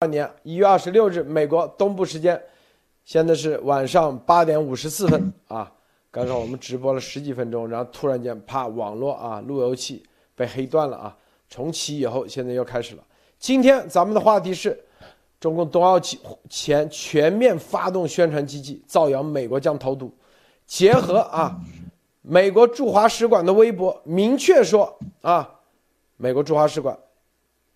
二年一月二十六日，美国东部时间，现在是晚上八点五十四分啊。刚刚我们直播了十几分钟，然后突然间啪，网络啊路由器被黑断了啊。重启以后，现在又开始了。今天咱们的话题是，中共冬奥前全面发动宣传机器，造谣美国将投毒。结合啊，美国驻华使馆的微博明确说啊，美国驻华使馆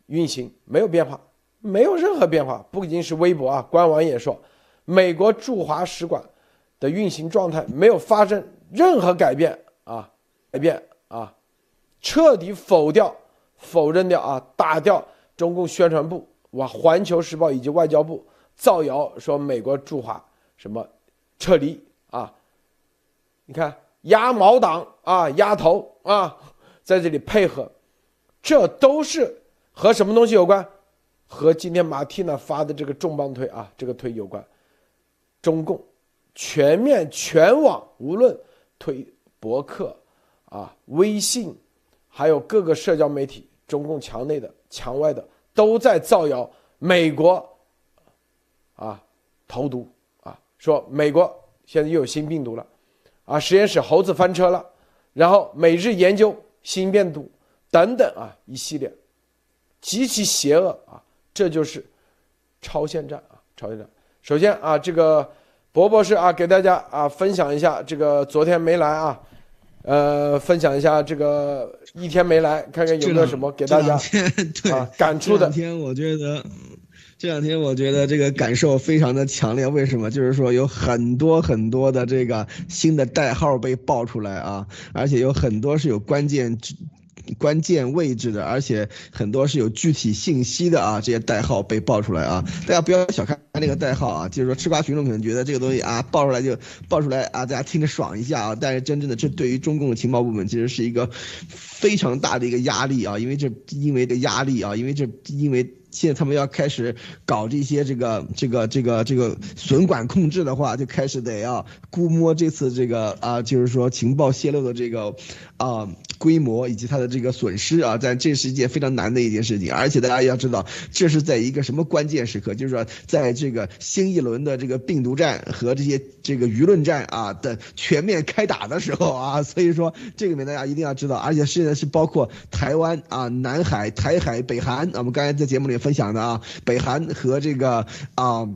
运行没有变化。没有任何变化，不仅是微博啊，官网也说，美国驻华使馆的运行状态没有发生任何改变啊，改变啊，彻底否掉、否认掉啊，打掉中共宣传部哇，《环球时报》以及外交部造谣说美国驻华什么撤离啊，你看鸭毛党啊，鸭头啊，在这里配合，这都是和什么东西有关？和今天马蒂娜发的这个重磅推啊，这个推有关，中共全面全网无论推博客啊、微信，还有各个社交媒体，中共墙内的、墙外的都在造谣美国啊投毒啊，说美国现在又有新病毒了啊，实验室猴子翻车了，然后每日研究新病毒等等啊一系列极其邪恶啊。这就是超限战啊！超限战。首先啊，这个博博士啊，给大家啊分享一下这个昨天没来啊，呃，分享一下这个一天没来，看看有没有什么给大家啊感触的。这两天我觉得，这两天我觉得这个感受非常的强烈。为什么？就是说有很多很多的这个新的代号被爆出来啊，而且有很多是有关键。关键位置的，而且很多是有具体信息的啊，这些代号被爆出来啊，大家不要小看那个代号啊，就是说吃瓜群众可能觉得这个东西啊爆出来就爆出来啊，大家听着爽一下啊，但是真正的这对于中共的情报部门其实是一个非常大的一个压力啊，因为这因为的压力啊，因为这因为。现在他们要开始搞这些这个这个这个这个损管控制的话，就开始得要估摸这次这个啊，就是说情报泄露的这个啊规模以及它的这个损失啊，但这是一件非常难的一件事情，而且大家要知道，这是在一个什么关键时刻，就是说在这个新一轮的这个病毒战和这些这个舆论战啊的全面开打的时候啊，所以说这个面大家一定要知道，而且现在是包括台湾啊、南海、台海、北韩，我们刚才在节目里。分享的啊，北韩和这个啊。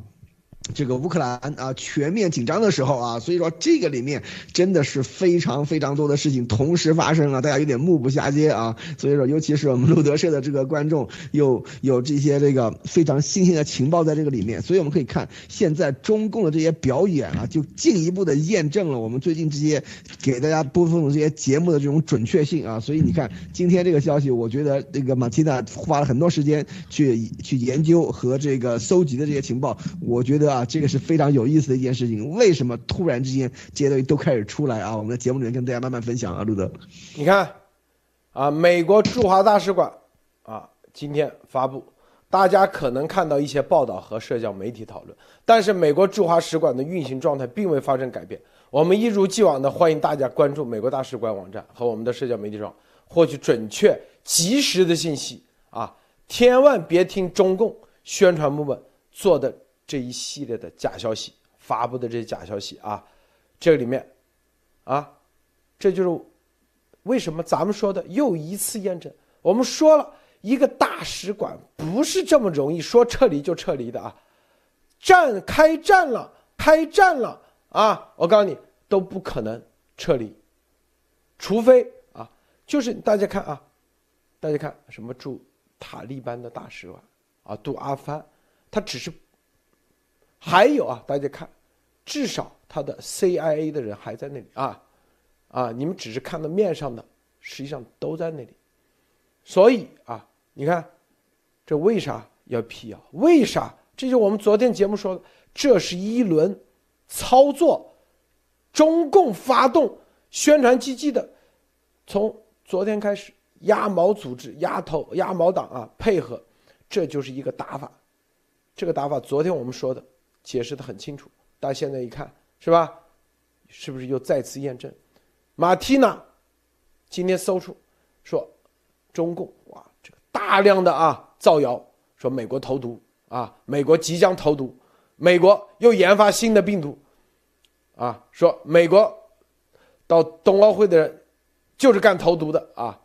这个乌克兰啊，全面紧张的时候啊，所以说这个里面真的是非常非常多的事情同时发生啊，大家有点目不暇接啊。所以说，尤其是我们路德社的这个观众，有有这些这个非常新鲜的情报在这个里面，所以我们可以看现在中共的这些表演啊，就进一步的验证了我们最近这些给大家播放的这些节目的这种准确性啊。所以你看今天这个消息，我觉得这个马蒂娜花了很多时间去去研究和这个搜集的这些情报，我觉得。啊，这个是非常有意思的一件事情。为什么突然之间这些都开始出来啊？我们的节目里面跟大家慢慢分享啊，路德。你看，啊，美国驻华大使馆啊，今天发布，大家可能看到一些报道和社交媒体讨论，但是美国驻华使馆的运行状态并未发生改变。我们一如既往的欢迎大家关注美国大使馆网站和我们的社交媒体上获取准确及时的信息啊！千万别听中共宣传部门做的。这一系列的假消息发布的这些假消息啊，这里面，啊，这就是为什么咱们说的又一次验证。我们说了一个大使馆不是这么容易说撤离就撤离的啊，战开战了，开战了啊！我告诉你都不可能撤离，除非啊，就是大家看啊，大家看什么驻塔利班的大使馆啊，杜阿帆，他只是。还有啊，大家看，至少他的 CIA 的人还在那里啊，啊，你们只是看到面上的，实际上都在那里。所以啊，你看，这为啥要辟谣？为啥？这就我们昨天节目说的，这是一轮操作，中共发动宣传机器的，从昨天开始，鸭毛组织、鸭头、鸭毛党啊配合，这就是一个打法。这个打法，昨天我们说的。解释的很清楚，但现在一看，是吧？是不是又再次验证？马蒂娜今天搜出说，中共哇，这个大量的啊造谣，说美国投毒啊，美国即将投毒，美国又研发新的病毒，啊，说美国到冬奥会的人就是干投毒的啊，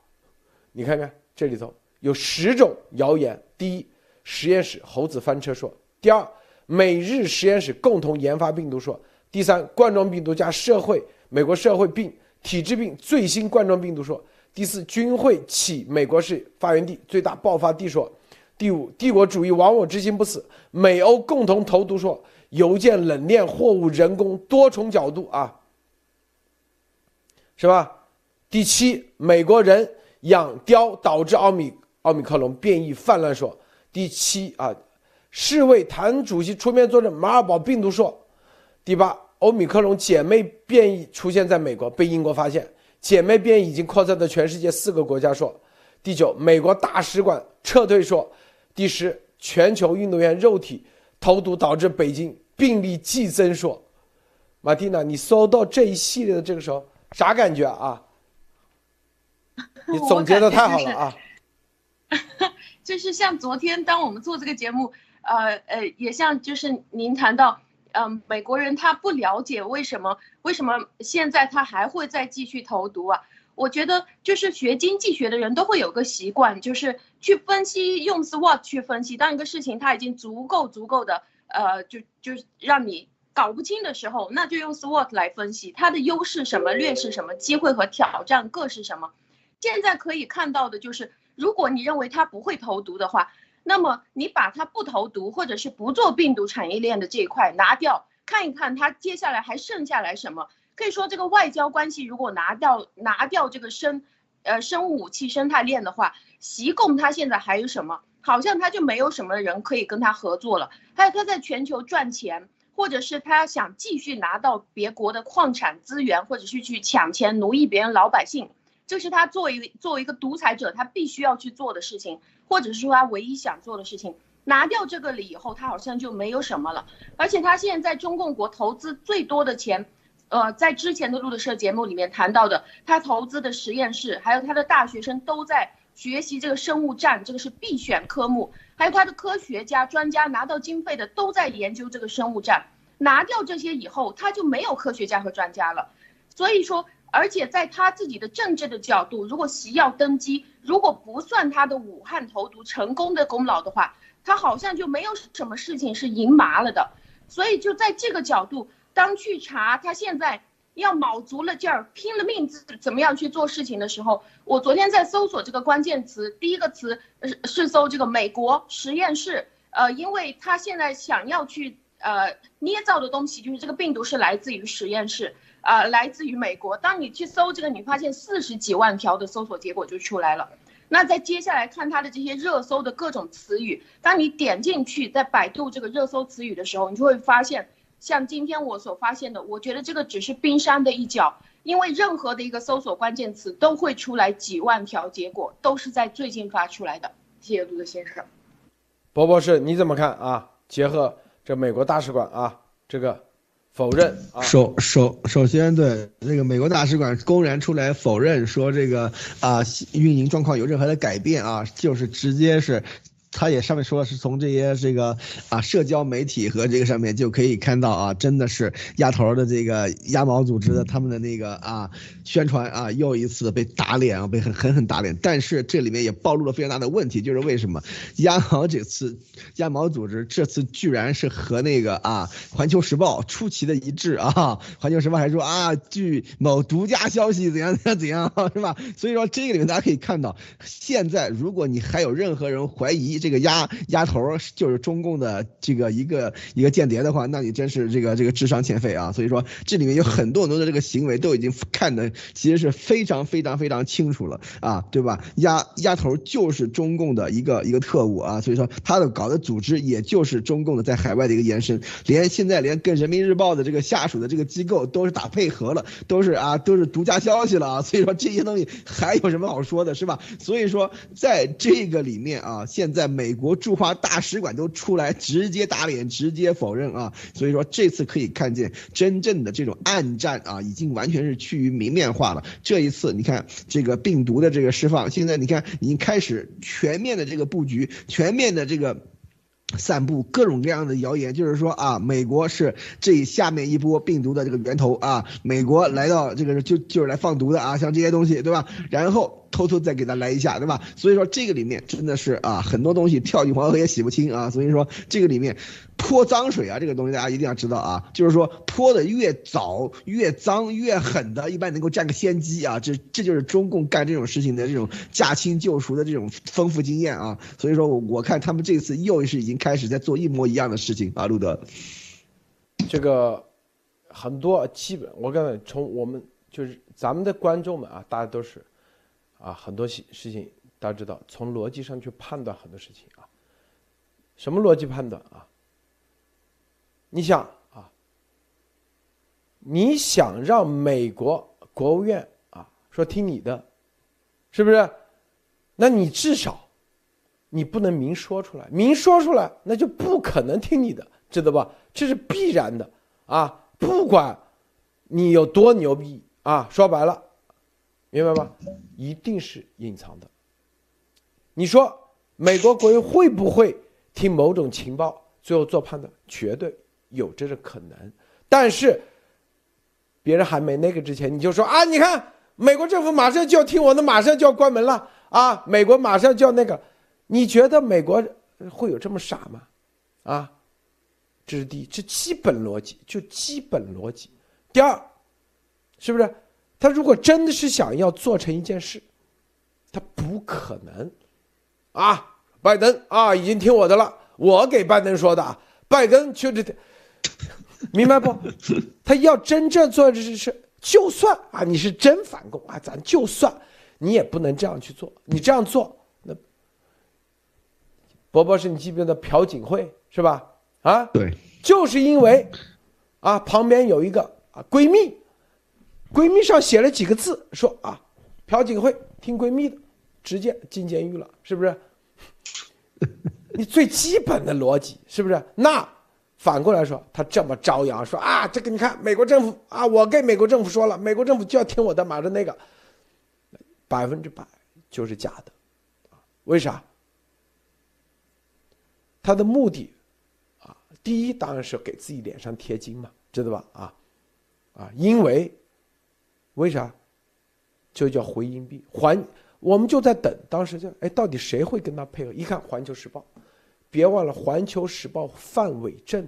你看看这里头有十种谣言。第一，实验室猴子翻车说；第二，美日实验室共同研发病毒说；第三，冠状病毒加社会美国社会病体质病最新冠状病毒说；第四，军会起美国是发源地最大爆发地说。第五，帝国主义亡我之心不死。美欧共同投毒说，邮件冷链货物人工多重角度啊，是吧？第七，美国人养貂导致奥米奥米克戎变异泛滥说。第七啊，世卫谭主席出面作证马尔堡病毒说。第八，欧米克戎姐妹变异出现在美国，被英国发现，姐妹变异已经扩散到全世界四个国家说。第九，美国大使馆撤退说。第十，全球运动员肉体投毒导致北京病例激增。说，马蒂娜，你搜到这一系列的这个时候啥感觉啊？你总结的太好了啊！就是像昨天，当我们做这个节目，呃呃，也像就是您谈到，嗯，美国人他不了解为什么为什么现在他还会再继续投毒啊？我觉得就是学经济学的人都会有个习惯，就是去分析用 SWOT 去分析。当一个事情它已经足够足够的，呃，就就让你搞不清的时候，那就用 SWOT 来分析它的优势什么、劣势什么、机会和挑战各是什么。现在可以看到的就是，如果你认为他不会投毒的话，那么你把它不投毒或者是不做病毒产业链的这一块拿掉，看一看它接下来还剩下来什么。可以说，这个外交关系如果拿掉拿掉这个生，呃，生物武器生态链的话，习共他现在还有什么？好像他就没有什么人可以跟他合作了。还有他在全球赚钱，或者是他想继续拿到别国的矿产资源，或者是去抢钱奴役别人老百姓，这是他作为作为一个独裁者他必须要去做的事情，或者是说他唯一想做的事情。拿掉这个了以后，他好像就没有什么了。而且他现在在中共国投资最多的钱。呃，在之前的路德社节目里面谈到的，他投资的实验室，还有他的大学生都在学习这个生物战，这个是必选科目。还有他的科学家、专家拿到经费的都在研究这个生物战。拿掉这些以后，他就没有科学家和专家了。所以说，而且在他自己的政治的角度，如果习要登基，如果不算他的武汉投毒成功的功劳的话，他好像就没有什么事情是赢麻了的。所以就在这个角度。当去查他现在要卯足了劲儿、拼了命怎怎么样去做事情的时候，我昨天在搜索这个关键词，第一个词是是搜这个美国实验室，呃，因为他现在想要去呃捏造的东西，就是这个病毒是来自于实验室，啊，来自于美国。当你去搜这个，你发现四十几万条的搜索结果就出来了。那在接下来看它的这些热搜的各种词语，当你点进去在百度这个热搜词语的时候，你就会发现。像今天我所发现的，我觉得这个只是冰山的一角，因为任何的一个搜索关键词都会出来几万条结果，都是在最近发出来的。谢谢陆德先生。博博士，你怎么看啊？结合这美国大使馆啊，这个否认啊。首首首先，对那个美国大使馆公然出来否认说这个啊运营状况有任何的改变啊，就是直接是。他也上面说是从这些这个啊社交媒体和这个上面就可以看到啊，真的是鸭头的这个鸭毛组织的他们的那个啊宣传啊又一次被打脸啊，被狠狠狠打脸。但是这里面也暴露了非常大的问题，就是为什么鸭毛这次鸭毛组织这次居然是和那个啊环球时报出奇的一致啊？环球时报还说啊，据某独家消息怎样怎样怎样是吧？所以说这个里面大家可以看到，现在如果你还有任何人怀疑。这个鸭鸭头就是中共的这个一个一个间谍的话，那你真是这个这个智商欠费啊！所以说这里面有很多很多的这个行为都已经看的其实是非常非常非常清楚了啊，对吧？鸭鸭头就是中共的一个一个特务啊，所以说他的搞的组织也就是中共的在海外的一个延伸，连现在连跟人民日报的这个下属的这个机构都是打配合了，都是啊都是独家消息了啊，所以说这些东西还有什么好说的，是吧？所以说在这个里面啊，现在。美国驻华大使馆都出来直接打脸，直接否认啊！所以说这次可以看见真正的这种暗战啊，已经完全是趋于明面化了。这一次你看这个病毒的这个释放，现在你看已经开始全面的这个布局，全面的这个。散布各种各样的谣言，就是说啊，美国是这下面一波病毒的这个源头啊，美国来到这个就就是来放毒的啊，像这些东西，对吧？然后偷偷再给他来一下，对吧？所以说这个里面真的是啊，很多东西跳进黄河也洗不清啊，所以说这个里面泼脏水啊，这个东西大家一定要知道啊，就是说泼的越早越脏越狠的，一般能够占个先机啊，这这就是中共干这种事情的这种驾轻就熟的这种丰富经验啊，所以说我看他们这次又是已经开始在做一模一样的事情啊，路德。这个很多基本，我刚才从我们就是咱们的观众们啊，大家都是啊，很多事事情大家知道，从逻辑上去判断很多事情啊。什么逻辑判断啊？你想啊，你想让美国国务院啊说听你的，是不是？那你至少你不能明说出来，明说出来那就不可能听你的，知道吧？这是必然的啊！不管你有多牛逼啊，说白了，明白吗？一定是隐藏的。你说美国国务会不会听某种情报，最后做判断？绝对有这个可能。但是别人还没那个之前，你就说啊，你看美国政府马上就要听我的，马上就要关门了啊！美国马上就要那个，你觉得美国会有这么傻吗？啊？这是第一，这基本逻辑就基本逻辑。第二，是不是他如果真的是想要做成一件事，他不可能啊！拜登啊，已经听我的了，我给拜登说的啊，拜登就这，明白不？他要真正做这事，就算啊，你是真反共啊，咱就算你也不能这样去做，你这样做，那伯伯是你记不记得朴槿惠是吧？啊，对，就是因为，啊，旁边有一个啊闺蜜，闺蜜上写了几个字，说啊，朴槿惠听闺蜜的，直接进监狱了，是不是？你最基本的逻辑是不是？那反过来说，他这么张扬说啊，这个你看美国政府啊，我跟美国政府说了，美国政府就要听我的，马上那个，百分之百就是假的，为啥？他的目的啊。第一当然是给自己脸上贴金嘛，知道吧？啊，啊，因为为啥？就叫回音壁，环我们就在等，当时就哎，到底谁会跟他配合？一看《环球时报》，别忘了《环球时报》范伟正，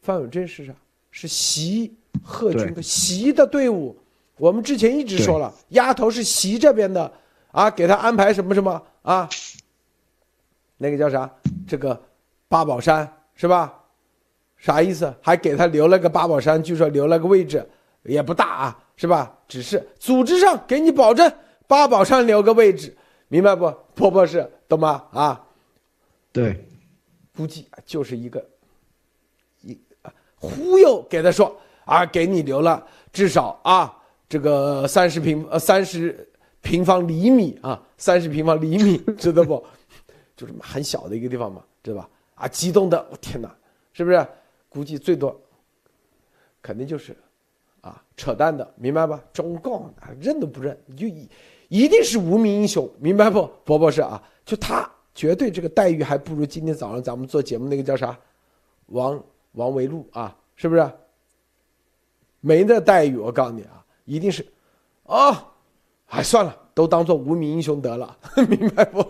范伟正是啥？是习贺军的习的队伍。我们之前一直说了，丫头是习这边的啊，给他安排什么什么啊？那个叫啥？这个八宝山。是吧？啥意思？还给他留了个八宝山，据说留了个位置，也不大啊，是吧？只是组织上给你保证八宝山留个位置，明白不？婆婆是懂吗？啊，对，估计就是一个一忽悠给他说啊，给你留了至少啊这个三十平呃三十平方厘米啊，三十平方厘米 知道不？就这么很小的一个地方嘛，知道吧？啊，激动的，我天哪，是不是？估计最多，肯定就是，啊，扯淡的，明白吧？中共啊，认都不认，你就一一定是无名英雄，明白不？伯伯是啊，就他绝对这个待遇还不如今天早上咱们做节目那个叫啥，王王维禄啊，是不是？没那待遇，我告诉你啊，一定是，啊，哎，算了。都当做无名英雄得了，明白不？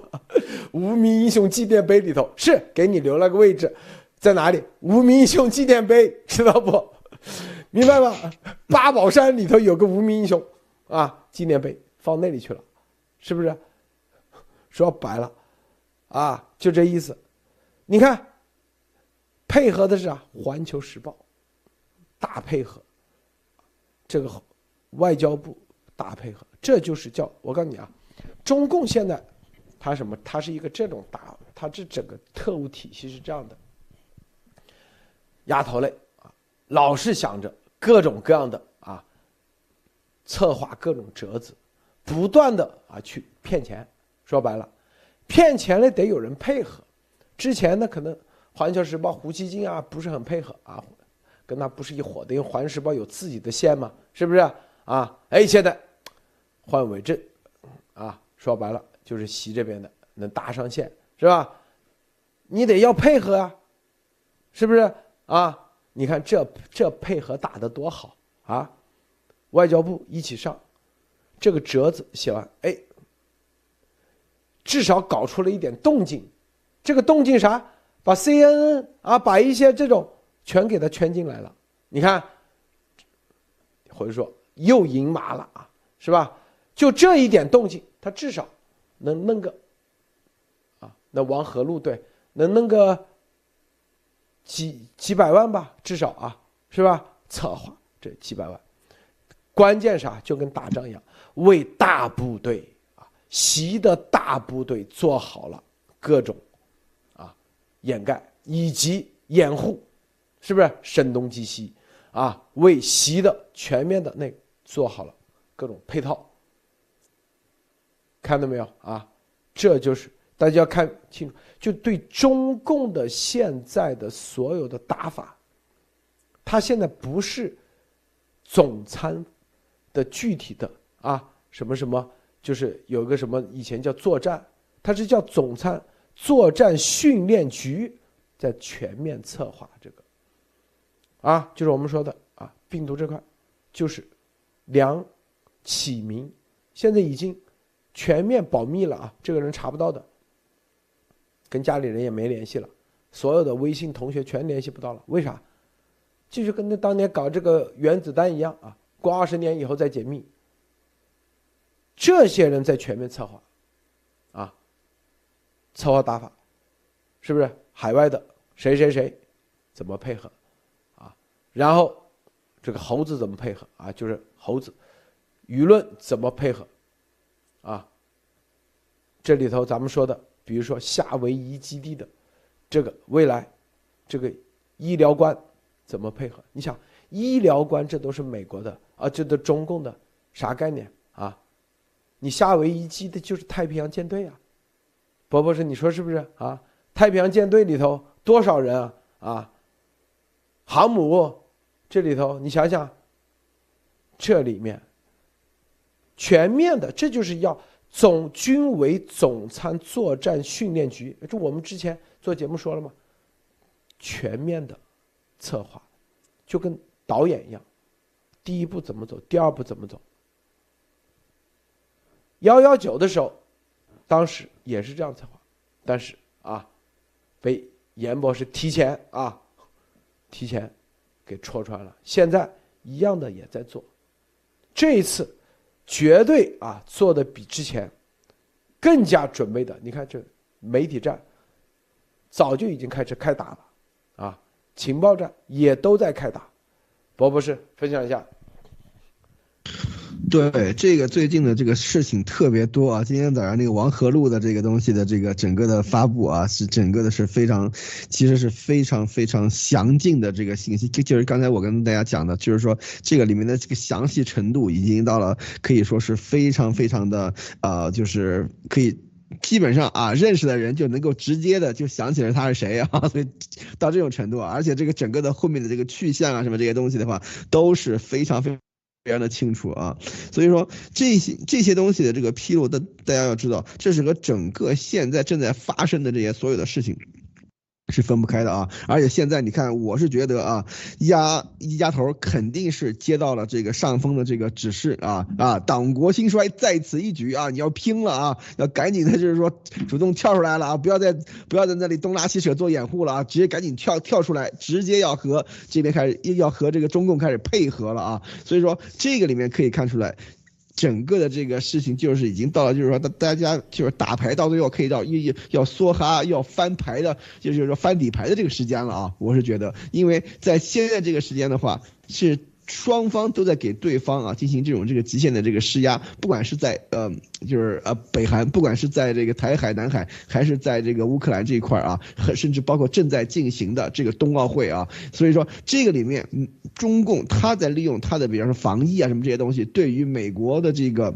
无名英雄纪念碑里头是给你留了个位置，在哪里？无名英雄纪念碑，知道不？明白吗？八宝山里头有个无名英雄啊，纪念碑放那里去了，是不是？说白了，啊，就这意思。你看，配合的是啊，《环球时报》大配合，这个外交部大配合。这就是叫我告诉你啊，中共现在，它什么？它是一个这种大，它这整个特务体系是这样的，丫头类啊，老是想着各种各样的啊，策划各种折子，不断的啊去骗钱。说白了，骗钱呢得有人配合。之前呢，可能《环球时报》胡锡进啊不是很配合啊，跟他不是一伙的，因为《环球时报》有自己的线嘛，是不是啊？哎，现在。换伪证，啊，说白了就是习这边的能搭上线，是吧？你得要配合啊，是不是啊？你看这这配合打得多好啊！外交部一起上，这个折子写完，哎，至少搞出了一点动静。这个动静啥？把 CNN 啊，把一些这种全给他圈进来了。你看，或者说又赢麻了啊，是吧？就这一点动静，他至少能弄个啊，那王和路对，能弄个几几百万吧，至少啊，是吧？策划这几百万，关键啥？就跟打仗一样，为大部队啊，习的大部队做好了各种啊。掩盖以及掩护，是不是声东击西啊？为习的全面的那做好了各种配套，看到没有啊？这就是大家要看清楚，就对中共的现在的所有的打法，他现在不是总参的具体的啊什么什么，就是有个什么以前叫作战，他是叫总参。作战训练局在全面策划这个，啊，就是我们说的啊，病毒这块，就是梁启明，现在已经全面保密了啊，这个人查不到的，跟家里人也没联系了，所有的微信同学全联系不到了，为啥？就是跟那当年搞这个原子弹一样啊，过二十年以后再解密。这些人在全面策划。啊策划打法，是不是海外的谁谁谁，怎么配合，啊？然后这个猴子怎么配合啊？就是猴子，舆论怎么配合，啊？这里头咱们说的，比如说夏威夷基地的这个未来，这个医疗官怎么配合？你想，医疗官这都是美国的啊，这都中共的啥概念啊？你夏威夷基地就是太平洋舰队啊。博博士，你说是不是啊？太平洋舰队里头多少人啊？啊，航母这里头，你想想，这里面全面的，这就是要总军委总参作战训练局。这我们之前做节目说了吗？全面的策划，就跟导演一样，第一步怎么走，第二步怎么走。幺幺九的时候。当时也是这样策划，但是啊，被严博士提前啊，提前给戳穿了。现在一样的也在做，这一次绝对啊做的比之前更加准备的。你看这媒体战早就已经开始开打了啊，情报战也都在开打。博博士分享一下。对这个最近的这个事情特别多啊！今天早上那个王和路的这个东西的这个整个的发布啊，是整个的是非常，其实是非常非常详尽的这个信息。就就是刚才我跟大家讲的，就是说这个里面的这个详细程度已经到了可以说是非常非常的呃，就是可以基本上啊认识的人就能够直接的就想起来他是谁啊，所以到这种程度，而且这个整个的后面的这个去向啊什么这些东西的话，都是非常非常。非常的清楚啊，所以说这些这些东西的这个披露，大大家要知道，这是和整个现在正在发生的这些所有的事情。是分不开的啊！而且现在你看，我是觉得啊，压一家头肯定是接到了这个上峰的这个指示啊啊！党国兴衰在此一举啊！你要拼了啊！要赶紧的，就是说主动跳出来了啊！不要再不要在那里东拉西扯做掩护了啊！直接赶紧跳跳出来，直接要和这边开始要和这个中共开始配合了啊！所以说这个里面可以看出来。整个的这个事情就是已经到了，就是说大大家就是打牌到最后可以到要要梭哈要翻牌的，就是说翻底牌的这个时间了啊！我是觉得，因为在现在这个时间的话是。双方都在给对方啊进行这种这个极限的这个施压，不管是在呃就是呃北韩，不管是在这个台海、南海，还是在这个乌克兰这一块啊，甚至包括正在进行的这个冬奥会啊，所以说这个里面，嗯，中共他在利用他的比方说防疫啊什么这些东西，对于美国的这个。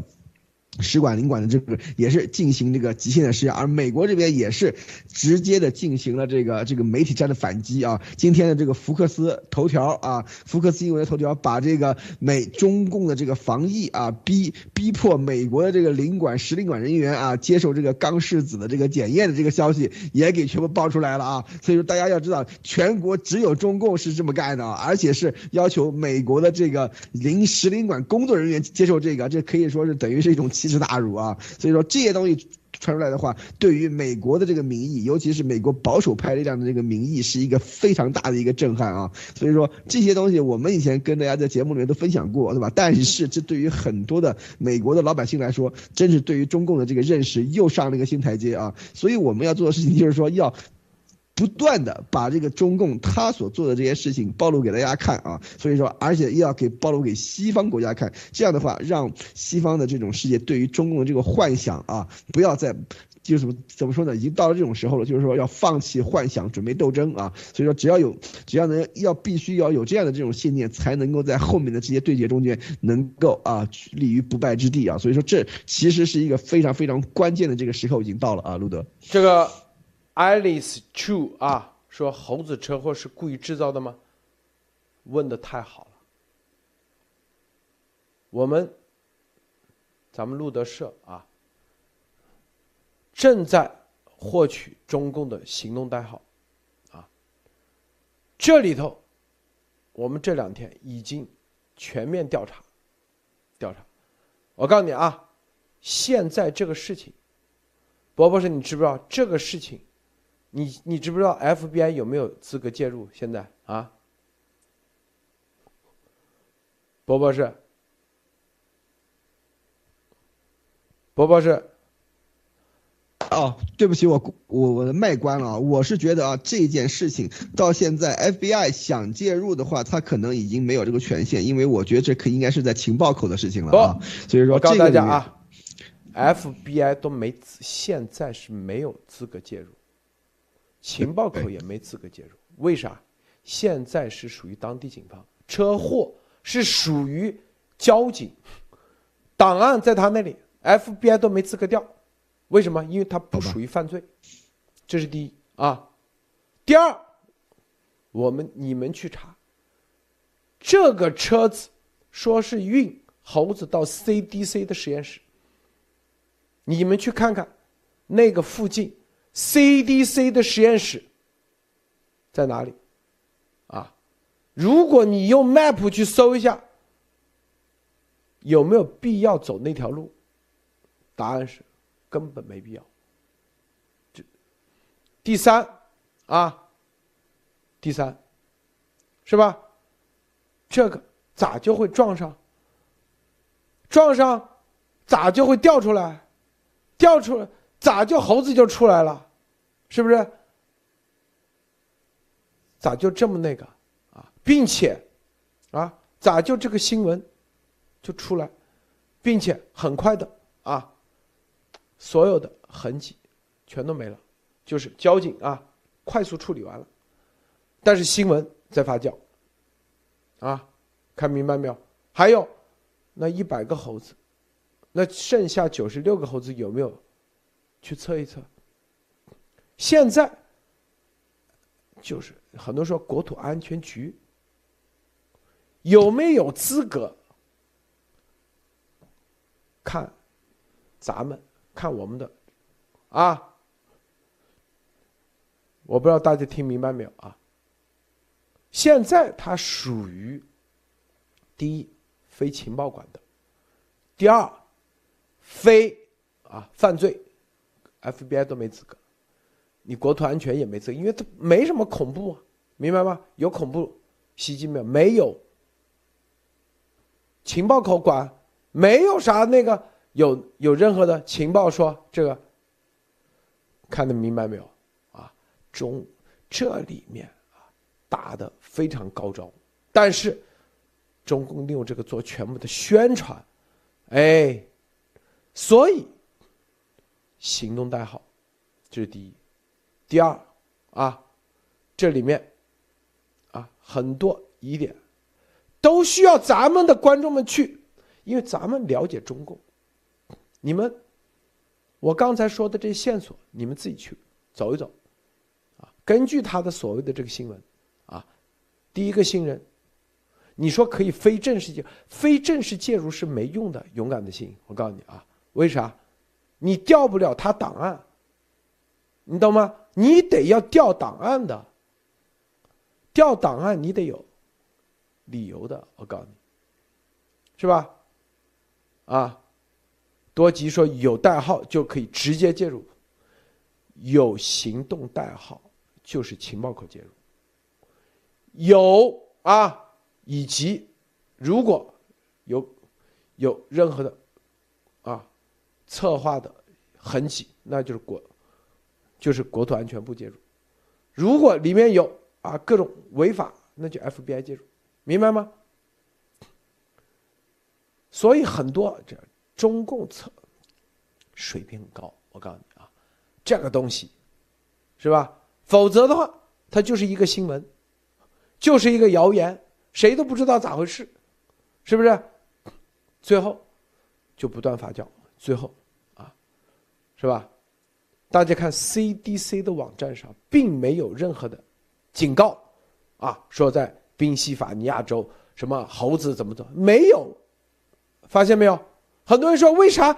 使馆领馆的这个也是进行这个极限的施压，而美国这边也是直接的进行了这个这个媒体战的反击啊。今天的这个福克斯头条啊，福克斯新闻头条把这个美中共的这个防疫啊，逼逼迫美国的这个领馆使领馆人员啊接受这个钢试子的这个检验的这个消息也给全部爆出来了啊。所以说大家要知道，全国只有中共是这么干的啊，而且是要求美国的这个领使领馆工作人员接受这个，这可以说是等于是一种。奇耻大辱啊！所以说这些东西传出来的话，对于美国的这个民意，尤其是美国保守派力量的这个民意，是一个非常大的一个震撼啊！所以说这些东西我们以前跟大家在节目里面都分享过，对吧？但是这对于很多的美国的老百姓来说，真是对于中共的这个认识又上了一个新台阶啊！所以我们要做的事情就是说要。不断的把这个中共他所做的这些事情暴露给大家看啊，所以说，而且又要给暴露给西方国家看，这样的话，让西方的这种世界对于中共的这个幻想啊，不要再，就是怎么说呢，已经到了这种时候了，就是说要放弃幻想，准备斗争啊。所以说，只要有，只要能要必须要有这样的这种信念，才能够在后面的这些对决中间能够啊立于不败之地啊。所以说，这其实是一个非常非常关键的这个时候已经到了啊，路德，这个。Alice Chu 啊，说猴子车祸是故意制造的吗？问的太好了。我们，咱们路德社啊，正在获取中共的行动代号，啊，这里头，我们这两天已经全面调查，调查。我告诉你啊，现在这个事情，博博士，你知不知道这个事情？你你知不知道 FBI 有没有资格介入？现在啊，博博士，博博士，哦，对不起，我我我的麦关了啊。我是觉得啊，这件事情到现在 FBI 想介入的话，他可能已经没有这个权限，因为我觉得这可应该是在情报口的事情了啊。所以说，告诉大家啊，FBI 都没现在是没有资格介入。情报口也没资格介入，为啥？现在是属于当地警方，车祸是属于交警，档案在他那里，FBI 都没资格调，为什么？因为他不属于犯罪，这是第一。啊。第二，我们你们去查，这个车子说是运猴子到 CDC 的实验室，你们去看看那个附近。CDC 的实验室在哪里？啊，如果你用 Map 去搜一下，有没有必要走那条路？答案是根本没必要。这第三啊，第三是吧？这个咋就会撞上？撞上咋就会掉出来？掉出来？咋就猴子就出来了，是不是？咋就这么那个啊？并且，啊，咋就这个新闻就出来，并且很快的啊，所有的痕迹全都没了，就是交警啊快速处理完了，但是新闻在发酵，啊，看明白没有？还有那一百个猴子，那剩下九十六个猴子有没有？去测一测。现在就是很多说国土安全局有没有资格看咱们看我们的啊？我不知道大家听明白没有啊？现在它属于第一非情报管的，第二非啊犯罪。FBI 都没资格，你国土安全也没资格，因为它没什么恐怖啊，明白吗？有恐怖袭击没有？没有。情报口管没有啥那个有有任何的情报说这个，看得明白没有？啊，中这里面啊打的非常高招，但是中共利用这个做全部的宣传，哎，所以。行动代号，这是第一。第二，啊，这里面，啊，很多疑点，都需要咱们的观众们去，因为咱们了解中共，你们，我刚才说的这些线索，你们自己去走一走，啊，根据他的所谓的这个新闻，啊，第一个新人，你说可以非正式介，非正式介入是没用的，勇敢的心，我告诉你啊，为啥？你调不了他档案，你懂吗？你得要调档案的，调档案你得有理由的，我告诉你，是吧？啊。多吉说有代号就可以直接介入，有行动代号就是情报口介入。有啊，以及如果有有任何的策划的痕迹，那就是国就是国土安全部介入。如果里面有啊各种违法，那就 FBI 介入，明白吗？所以很多这。中共测水平很高，我告诉你啊，这个东西是吧？否则的话，它就是一个新闻，就是一个谣言，谁都不知道咋回事，是不是？最后就不断发酵，最后，是吧？大家看 CDC 的网站上，并没有任何的警告啊，说在宾夕法尼亚州什么猴子怎么怎么没有，发现没有？很多人说为啥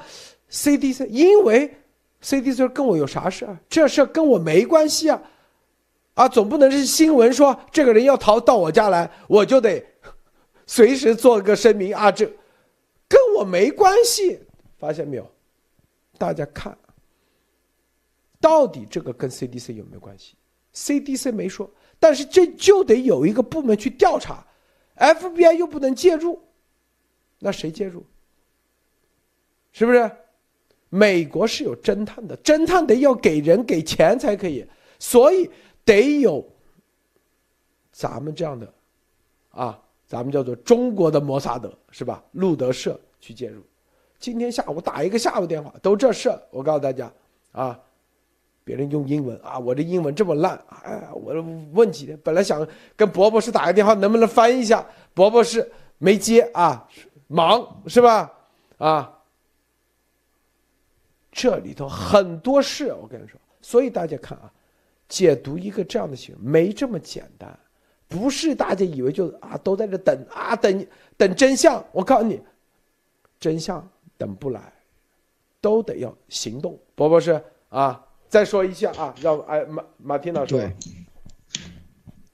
？CDC 因为 CDC 跟我有啥事啊？这事跟我没关系啊！啊，总不能是新闻说这个人要逃到我家来，我就得随时做个声明啊！这跟我没关系，发现没有？大家看，到底这个跟 CDC 有没有关系？CDC 没说，但是这就得有一个部门去调查，FBI 又不能介入，那谁介入？是不是？美国是有侦探的，侦探得要给人给钱才可以，所以得有咱们这样的啊，咱们叫做中国的摩萨德是吧？路德社去介入。今天下午打一个下午电话，都这事，我告诉大家啊，别人用英文啊，我这英文这么烂，哎，我问几天，本来想跟博博士打个电话，能不能翻译一下？博博士没接啊，忙是吧？啊。这里头很多事，我跟你说，所以大家看啊，解读一个这样的新闻没这么简单，不是大家以为就啊都在这等啊等等真相。我告诉你，真相等不来，都得要行动。博博士啊，再说一下啊，让哎马马蒂娜说。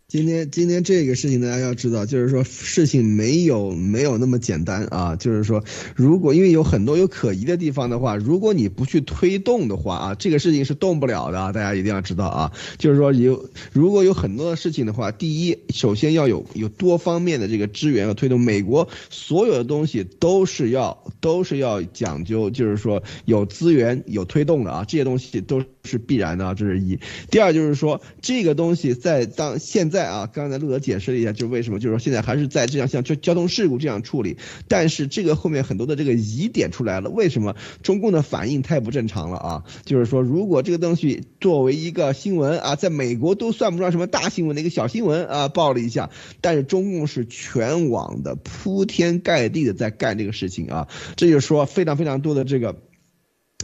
今天今天这个事情大家要知道，就是说事情没有没有那么简单啊。就是说，如果因为有很多有可疑的地方的话，如果你不去推动的话啊，这个事情是动不了的。啊大家一定要知道啊。就是说有如果有很多的事情的话，第一，首先要有有多方面的这个支援和推动。美国所有的东西都是要都是要讲究，就是说有资源有推动的啊，这些东西都是必然的啊，这是一。第二就是说这个东西在当现在。在啊，刚才陆德解释了一下，就是为什么，就是说现在还是在这样像交交通事故这样处理，但是这个后面很多的这个疑点出来了，为什么中共的反应太不正常了啊？就是说，如果这个东西作为一个新闻啊，在美国都算不上什么大新闻的一个小新闻啊，报了一下，但是中共是全网的铺天盖地的在干这个事情啊，这就是说非常非常多的这个。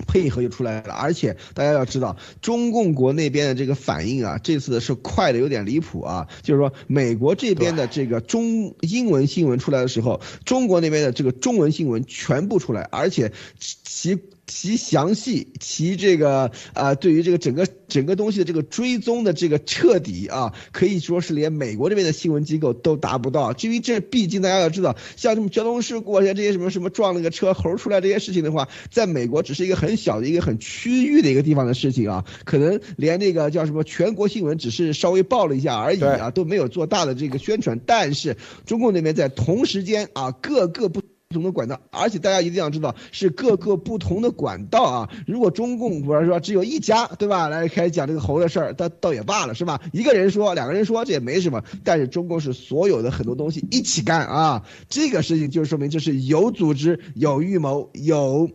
配合就出来了，而且大家要知道，中共国那边的这个反应啊，这次是快的有点离谱啊。就是说，美国这边的这个中英文新闻出来的时候，中国那边的这个中文新闻全部出来，而且其。其详细，其这个啊，对于这个整个整个东西的这个追踪的这个彻底啊，可以说是连美国这边的新闻机构都达不到。至于这，毕竟大家要知道，像什么交通事故，像这些什么什么撞了个车猴出来这些事情的话，在美国只是一个很小的一个很区域的一个地方的事情啊，可能连那个叫什么全国新闻只是稍微报了一下而已啊，都没有做大的这个宣传。但是中共那边在同时间啊，各个不。不同的管道，而且大家一定要知道，是各个不同的管道啊。如果中共不是说只有一家，对吧？来开始讲这个猴的事儿，倒倒也罢了，是吧？一个人说，两个人说，这也没什么。但是中共是所有的很多东西一起干啊，这个事情就是说明这是有组织、有预谋、有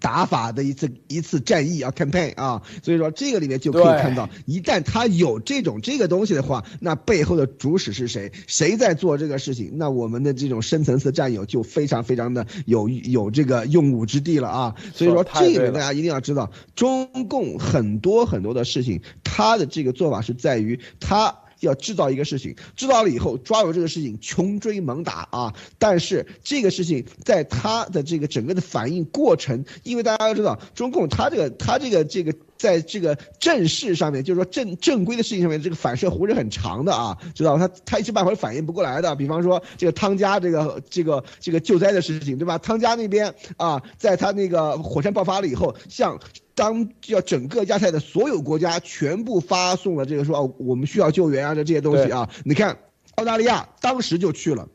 打法的一次一次战役啊，campaign 啊，所以说这个里面就可以看到，一旦他有这种这个东西的话，那背后的主使是谁？谁在做这个事情？那我们的这种深层次战友就非常非常的有有这个用武之地了啊！所以说这里面大家一定要知道，中共很多很多的事情，他的这个做法是在于他。要制造一个事情，制造了以后抓住这个事情穷追猛打啊！但是这个事情在他的这个整个的反应过程，因为大家都知道，中共他这个他这个这个在这个正事上面，就是说正正规的事情上面，这个反射弧是很长的啊，知道他他一时半会儿反应不过来的。比方说这个汤加这个这个这个救灾的事情，对吧？汤加那边啊，在他那个火山爆发了以后，像。当要整个亚太的所有国家全部发送了这个说哦，我们需要救援啊，这这些东西啊，你看澳大利亚当时就去了。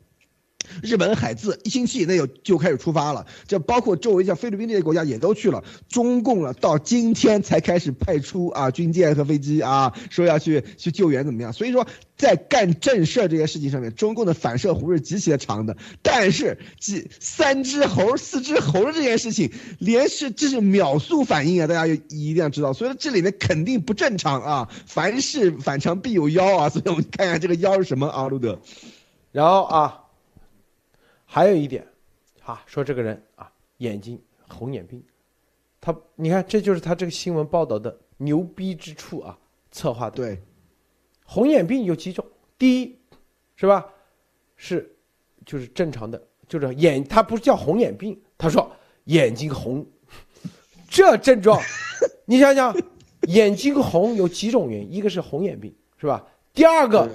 日本海自一星期以内就就开始出发了，这包括周围像菲律宾这些国家也都去了。中共了到今天才开始派出啊军舰和飞机啊，说要去去救援怎么样？所以说在干正事儿这些事情上面，中共的反射弧是极其的长的。但是几三只猴四只猴的这件事情，连是这是秒速反应啊，大家一定要知道。所以说这里面肯定不正常啊，凡事反常必有妖啊。所以我们看看这个妖是什么啊，路德。然后啊。还有一点，啊，说这个人啊，眼睛红眼病，他你看，这就是他这个新闻报道的牛逼之处啊，策划的。对，红眼病有几种，第一，是吧？是，就是正常的，就是眼，他不是叫红眼病，他说眼睛红，这症状，你想想，眼睛红有几种原因？一个是红眼病，是吧？第二个，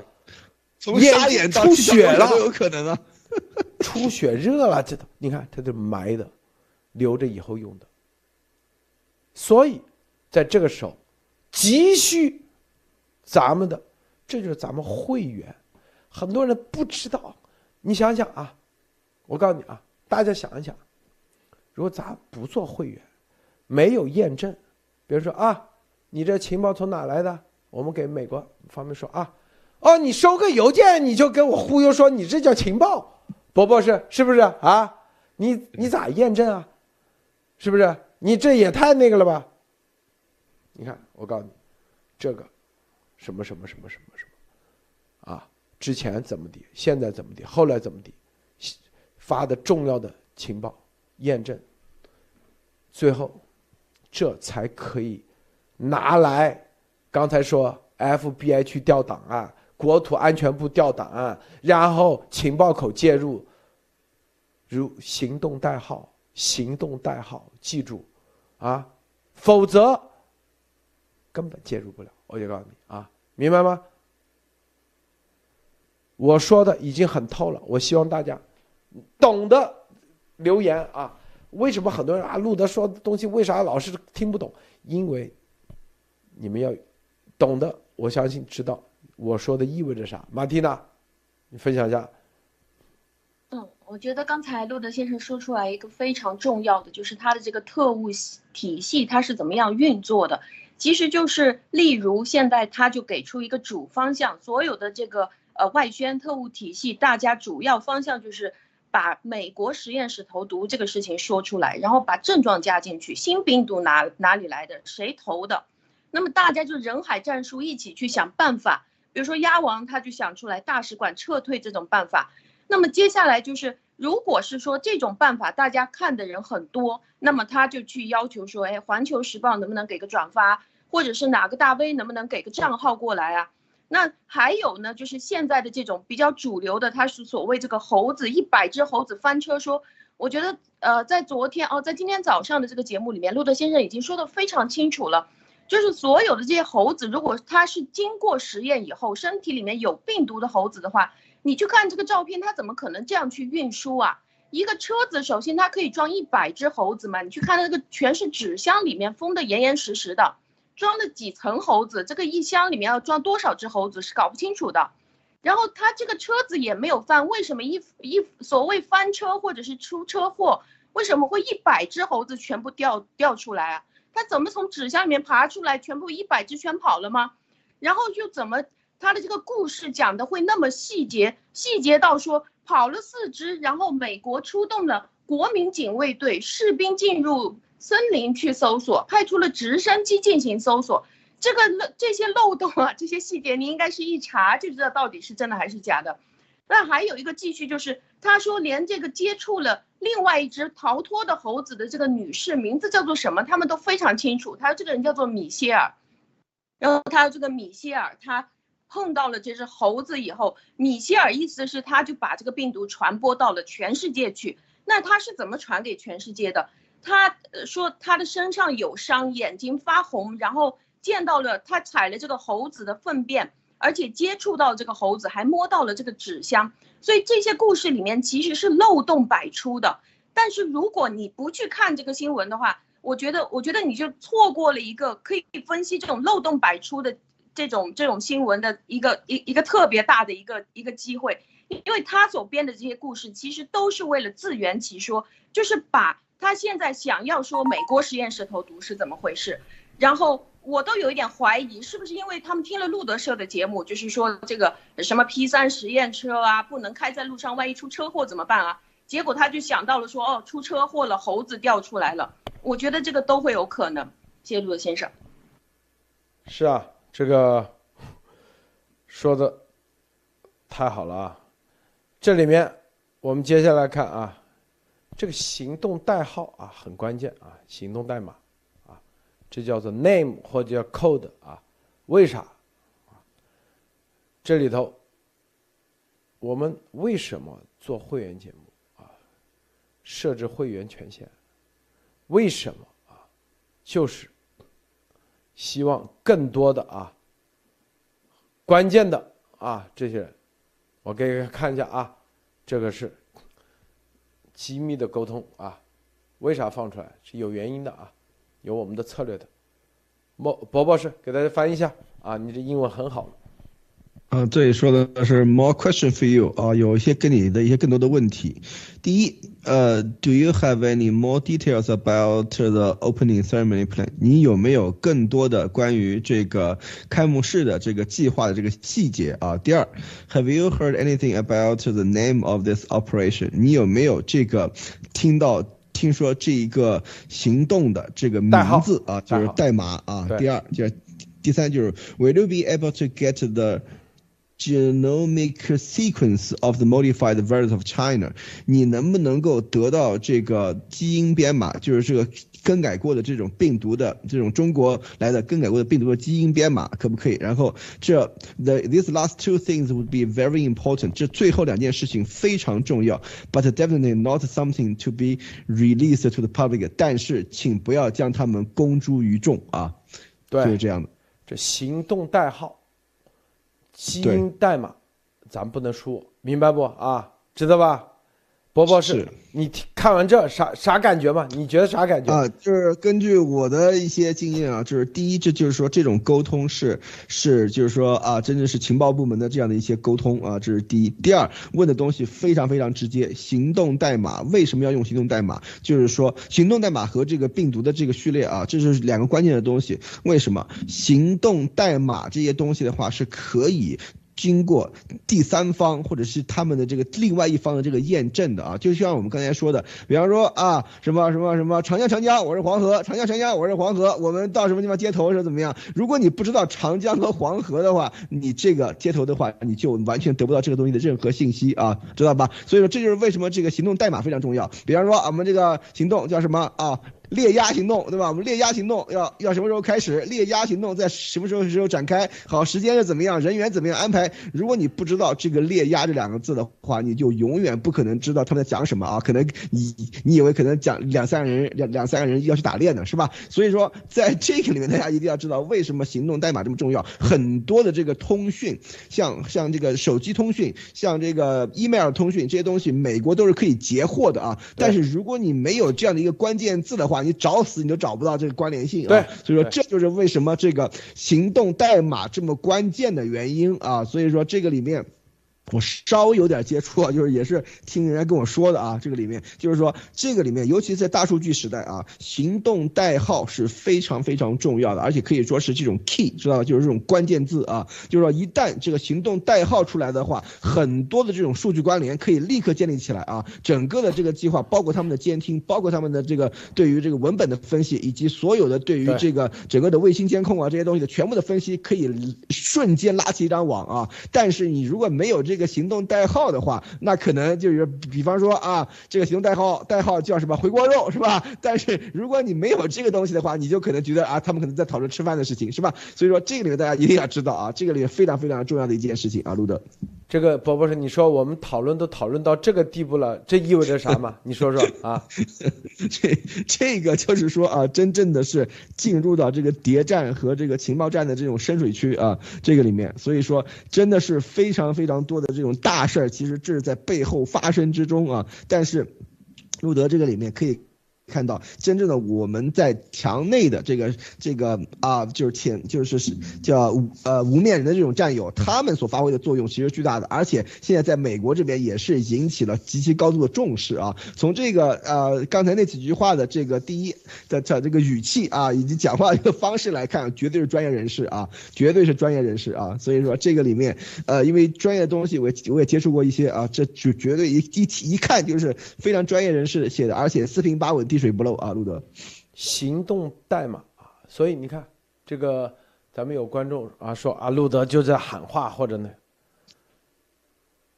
从瞎眼出血了都有可能啊。出血热了，这都你看，它都埋的，留着以后用的。所以，在这个时候，急需咱们的，这就是咱们会员。很多人不知道，你想想啊，我告诉你啊，大家想一想，如果咱不做会员，没有验证，比如说啊，你这情报从哪来的？我们给美国方面说啊，哦，你收个邮件你就跟我忽悠说你这叫情报。博博士是不是啊？你你咋验证啊？是不是？你这也太那个了吧？你看，我告诉你，这个什么什么什么什么什么啊？之前怎么的，现在怎么的，后来怎么的，发的重要的情报验证，最后这才可以拿来。刚才说 FBI 去调档案。国土安全部调档案，然后情报口介入，如行动代号，行动代号，记住，啊，否则根本介入不了。我就告诉你啊，明白吗？我说的已经很透了，我希望大家懂得留言啊。为什么很多人啊，路德说的东西为啥老是听不懂？因为你们要懂得，我相信知道。我说的意味着啥？马蒂娜，你分享一下。嗯，我觉得刚才路德先生说出来一个非常重要的，就是他的这个特务体系它是怎么样运作的。其实就是，例如现在他就给出一个主方向，所有的这个呃外宣特务体系，大家主要方向就是把美国实验室投毒这个事情说出来，然后把症状加进去，新病毒哪哪里来的，谁投的，那么大家就人海战术一起去想办法。比如说鸭王他就想出来大使馆撤退这种办法，那么接下来就是，如果是说这种办法大家看的人很多，那么他就去要求说，哎，环球时报能不能给个转发，或者是哪个大 V 能不能给个账号过来啊？那还有呢，就是现在的这种比较主流的，他是所谓这个猴子一百只猴子翻车说，我觉得呃，在昨天哦，在今天早上的这个节目里面，路德先生已经说的非常清楚了。就是所有的这些猴子，如果它是经过实验以后，身体里面有病毒的猴子的话，你去看这个照片，它怎么可能这样去运输啊？一个车子首先它可以装一百只猴子嘛？你去看那个全是纸箱里面封的严严实实的，装了几层猴子，这个一箱里面要装多少只猴子是搞不清楚的。然后它这个车子也没有翻，为什么一一所谓翻车或者是出车祸，为什么会一百只猴子全部掉掉出来啊？他怎么从纸箱里面爬出来？全部一百只全跑了吗？然后又怎么他的这个故事讲的会那么细节？细节到说跑了四只，然后美国出动了国民警卫队士兵进入森林去搜索，派出了直升机进行搜索。这个漏这些漏洞啊，这些细节，你应该是一查就知道到底是真的还是假的。那还有一个继续就是，他说连这个接触了另外一只逃脱的猴子的这个女士名字叫做什么，他们都非常清楚。他说这个人叫做米歇尔，然后他这个米歇尔他碰到了这只猴子以后，米歇尔意思是他就把这个病毒传播到了全世界去。那他是怎么传给全世界的？他说他的身上有伤，眼睛发红，然后。见到了他踩了这个猴子的粪便，而且接触到这个猴子，还摸到了这个纸箱，所以这些故事里面其实是漏洞百出的。但是如果你不去看这个新闻的话，我觉得，我觉得你就错过了一个可以分析这种漏洞百出的这种这种新闻的一个一一个特别大的一个一个机会，因为他所编的这些故事其实都是为了自圆其说，就是把他现在想要说美国实验室投毒是怎么回事，然后。我都有一点怀疑，是不是因为他们听了路德社的节目，就是说这个什么 P 三实验车啊，不能开在路上，万一出车祸怎么办啊？结果他就想到了说，哦，出车祸了，猴子掉出来了。我觉得这个都会有可能。谢谢路德先生。是啊，这个说的太好了啊！这里面我们接下来看啊，这个行动代号啊很关键啊，行动代码。这叫做 name 或者叫 code 啊？为啥？这里头我们为什么做会员节目啊？设置会员权限？为什么啊？就是希望更多的啊，关键的啊这些人，我给大家看一下啊，这个是机密的沟通啊。为啥放出来？是有原因的啊。有我们的策略的，莫博博士给大家翻译一下啊，你的英文很好。啊，这里说的是 more question for you 啊，有一些跟你的一些更多的问题。第一，呃，Do you have any more details about the opening ceremony plan？你有没有更多的关于这个开幕式的这个计划的这个细节啊？第二，Have you heard anything about the name of this operation？你有没有这个听到？听说这一个行动的这个名字啊，就是代码啊。第二就是，第三就是，Will you be able to get the genomic sequence of the modified virus of China？你能不能够得到这个基因编码，就是这个？更改过的这种病毒的这种中国来的更改过的病毒的基因编码可不可以？然后这 the these last two things would be very important。这最后两件事情非常重要，but definitely not something to be released to the public。但是请不要将它们公诸于众啊。对，就是这样的。这行动代号、基因代码，咱不能输，明白不啊？知道吧？波波是你看完这啥啥感觉吗？你觉得啥感觉啊？就是根据我的一些经验啊，就是第一，这就是说这种沟通是是就是说啊，真的是情报部门的这样的一些沟通啊，这是第一。第二，问的东西非常非常直接，行动代码为什么要用行动代码？就是说行动代码和这个病毒的这个序列啊，这是两个关键的东西。为什么行动代码这些东西的话是可以？经过第三方或者是他们的这个另外一方的这个验证的啊，就像我们刚才说的，比方说啊，什么什么什么长江长江，我是黄河，长江长江，我是黄河，我们到什么地方接头是怎么样？如果你不知道长江和黄河的话，你这个接头的话，你就完全得不到这个东西的任何信息啊，知道吧？所以说这就是为什么这个行动代码非常重要。比方说我们这个行动叫什么啊？猎鸭行动，对吧？我们猎鸭行动要要什么时候开始？猎鸭行动在什么时候时候展开？好，时间是怎么样？人员怎么样安排？如果你不知道这个“猎鸭”这两个字的话，你就永远不可能知道他们在讲什么啊！可能你你以为可能讲两三个人两两三个人要去打猎呢，是吧？所以说，在这个里面，大家一定要知道为什么行动代码这么重要。很多的这个通讯，像像这个手机通讯，像这个 email 通讯这些东西，美国都是可以截获的啊。但是如果你没有这样的一个关键字的话，你找死你都找不到这个关联性，对，所以说这就是为什么这个行动代码这么关键的原因啊，所以说这个里面，我稍微有点接触啊，就是也是听人家跟我说的啊，这个里面就是说这个里面，尤其在大数据时代啊，行动代号是非常非常重要的，而且可以说是这种 key，知道吧？就是这种关键字啊，就是说一旦这个行动代号出来的话，很多的这种数据关联可以立刻建立起来啊，整个的这个计划，包括他们的监听，包括他们的这个对于这个文本的分析，以及所有的对于这个整个的卫星监控啊这些东西的全部的分析，可以瞬间拉起一张网啊。但是你如果没有这个这个行动代号的话，那可能就是比方说啊，这个行动代号代号叫什么回锅肉是吧？但是如果你没有这个东西的话，你就可能觉得啊，他们可能在讨论吃饭的事情是吧？所以说这个里面大家一定要知道啊，这个里面非常非常重要的一件事情啊，路德。这个博博士，你说我们讨论都讨论到这个地步了，这意味着啥嘛？你说说啊。这这个就是说啊，真正的是进入到这个谍战和这个情报战的这种深水区啊，这个里面，所以说真的是非常非常多的这种大事儿，其实这是在背后发生之中啊。但是路德这个里面可以。看到真正的我们在墙内的这个这个啊，就是潜就是是叫呃无面人的这种战友，他们所发挥的作用其实巨大的，而且现在在美国这边也是引起了极其高度的重视啊。从这个呃刚才那几句话的这个第一的这这个语气啊，以及讲话的一个方式来看，绝对是专业人士啊，绝对是专业人士啊。所以说这个里面呃，因为专业的东西我我也接触过一些啊，这绝绝对一一一看就是非常专业人士写的，而且四平八稳。滴水不漏啊，路德，行动代码啊，所以你看这个，咱们有观众啊说啊，路德就在喊话或者呢，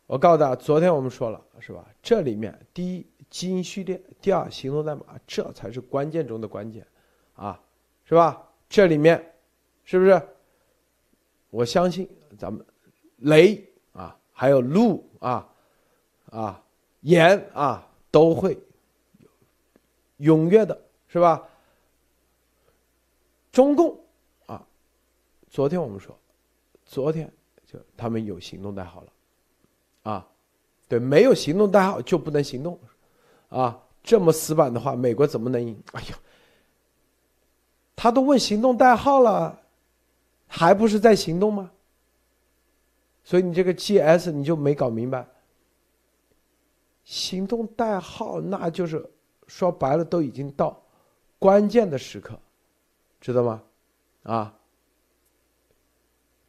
我告诉大家，昨天我们说了是吧？这里面第一基因序列，第二行动代码，这才是关键中的关键啊，是吧？这里面是不是？我相信咱们雷啊，还有路啊，啊盐啊都会。踊跃的是吧？中共啊，昨天我们说，昨天就他们有行动代号了，啊，对，没有行动代号就不能行动，啊，这么死板的话，美国怎么能赢？哎呦，他都问行动代号了，还不是在行动吗？所以你这个 GS 你就没搞明白，行动代号那就是。说白了，都已经到关键的时刻，知道吗？啊，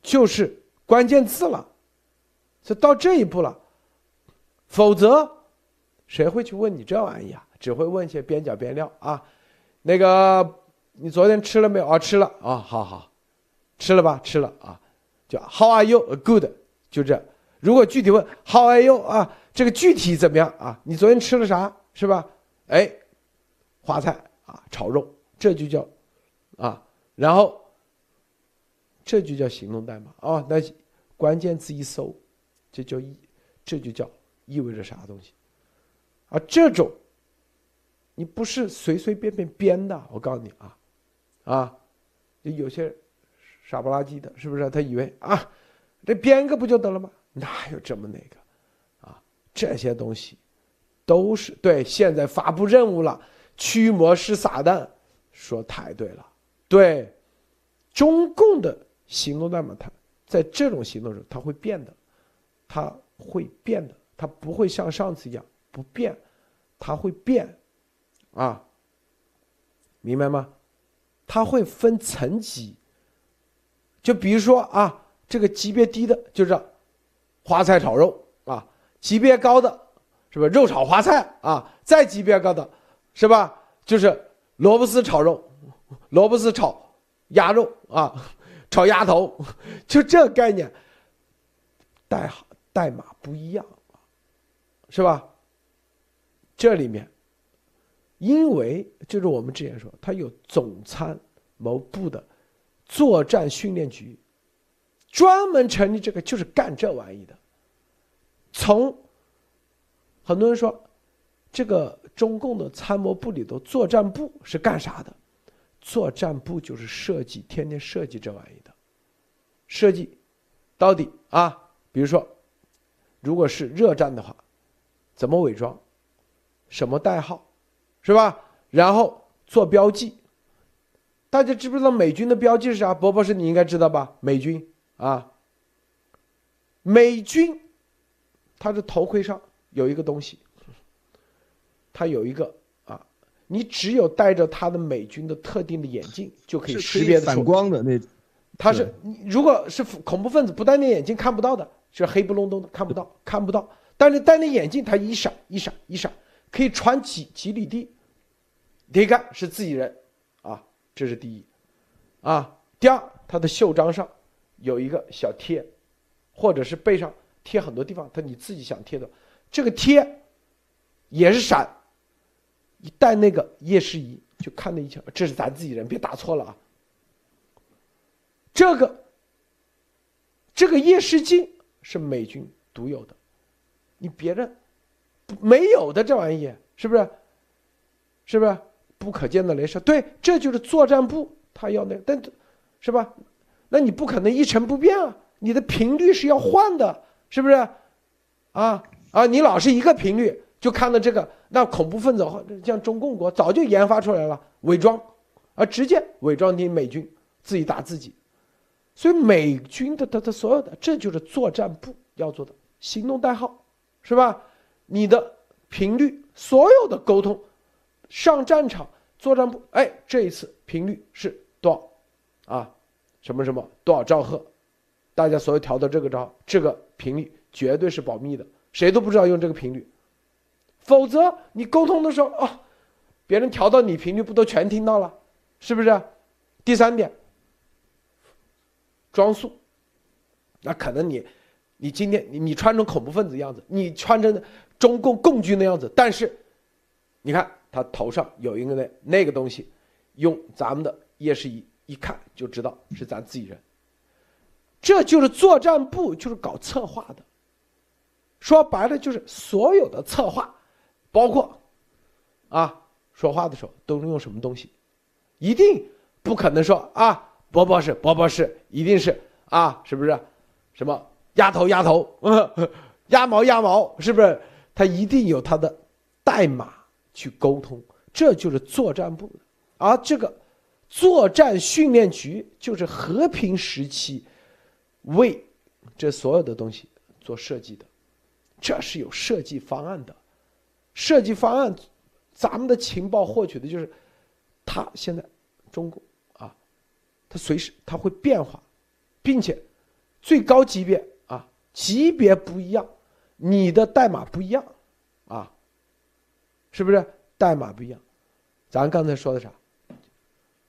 就是关键字了，就到这一步了。否则，谁会去问你这玩意啊？只会问一些边角边料啊。那个，你昨天吃了没有？啊，吃了啊，好好，吃了吧，吃了啊。就 How are you? Good，就这。如果具体问 How are you 啊，这个具体怎么样啊？你昨天吃了啥？是吧？哎，花菜啊，炒肉，这就叫啊，然后这就叫行动代码啊。那关键字一搜，这叫意，这就叫意味着啥东西啊？这种你不是随随便便编的，我告诉你啊，啊，有些傻不拉几的，是不是？他以为啊，这编个不就得了吗？哪有这么那个啊？这些东西。都是对，现在发布任务了，驱魔师撒旦，说太对了。对，中共的行动代码，它在这种行动中，它会变的，它会变的，它不会像上次一样不变，它会变，啊，明白吗？它会分层级，就比如说啊，这个级别低的就是花菜炒肉啊，级别高的。是吧？肉炒花菜啊，再级别高的，是吧？就是萝卜丝炒肉，萝卜丝炒鸭肉啊，炒鸭头，就这概念。代号代码不一样，是吧？这里面，因为就是我们之前说，它有总参谋部的作战训练局，专门成立这个，就是干这玩意的，从。很多人说，这个中共的参谋部里头作战部是干啥的？作战部就是设计，天天设计这玩意的。设计到底啊，比如说，如果是热战的话，怎么伪装？什么代号？是吧？然后做标记。大家知不知道美军的标记是啥？伯伯是你应该知道吧？美军啊，美军他的头盔上有一个东西，它有一个啊，你只有戴着它的美军的特定的眼镜就可以识别的反光的那，它是你如果是恐怖分子不戴那眼镜看不到的，是黑不隆咚的看不到看不到，但是戴那眼镜它一闪一闪一闪，可以穿几几里地，第一看是自己人，啊，这是第一，啊，第二它的袖章上有一个小贴，或者是背上。贴很多地方，他你自己想贴的，这个贴也是闪，一带那个夜视仪就看那一枪，这是咱自己人，别打错了啊。这个这个夜视镜是美军独有的，你别人没有的这玩意，是不是？是不是不可见的镭射？对，这就是作战部他要那，但是吧？那你不可能一成不变啊，你的频率是要换的。是不是？啊啊！你老是一个频率就看到这个，那恐怖分子像中共国早就研发出来了伪装，啊，直接伪装进美军自己打自己。所以美军的他他所有的，这就是作战部要做的行动代号，是吧？你的频率所有的沟通，上战场作战部，哎，这一次频率是多少？啊，什么什么多少兆赫？大家所有调到这个招，这个频率绝对是保密的，谁都不知道用这个频率，否则你沟通的时候啊，别人调到你频率不都全听到了，是不是？第三点，装束，那可能你，你今天你你穿成恐怖分子样子，你穿成中共共军的样子，但是，你看他头上有一个那那个东西，用咱们的夜视仪一看就知道是咱自己人。这就是作战部，就是搞策划的。说白了，就是所有的策划，包括啊，说话的时候都是用什么东西，一定不可能说啊，伯伯是伯伯是，一定是啊，是不是？什么鸭头鸭头，鸭毛鸭毛，是不是？他一定有他的代码去沟通，这就是作战部。而这个作战训练局就是和平时期。为这所有的东西做设计的，这是有设计方案的。设计方案，咱们的情报获取的就是，他现在中共啊，他随时他会变化，并且最高级别啊级别不一样，你的代码不一样啊，是不是代码不一样？咱刚才说的啥？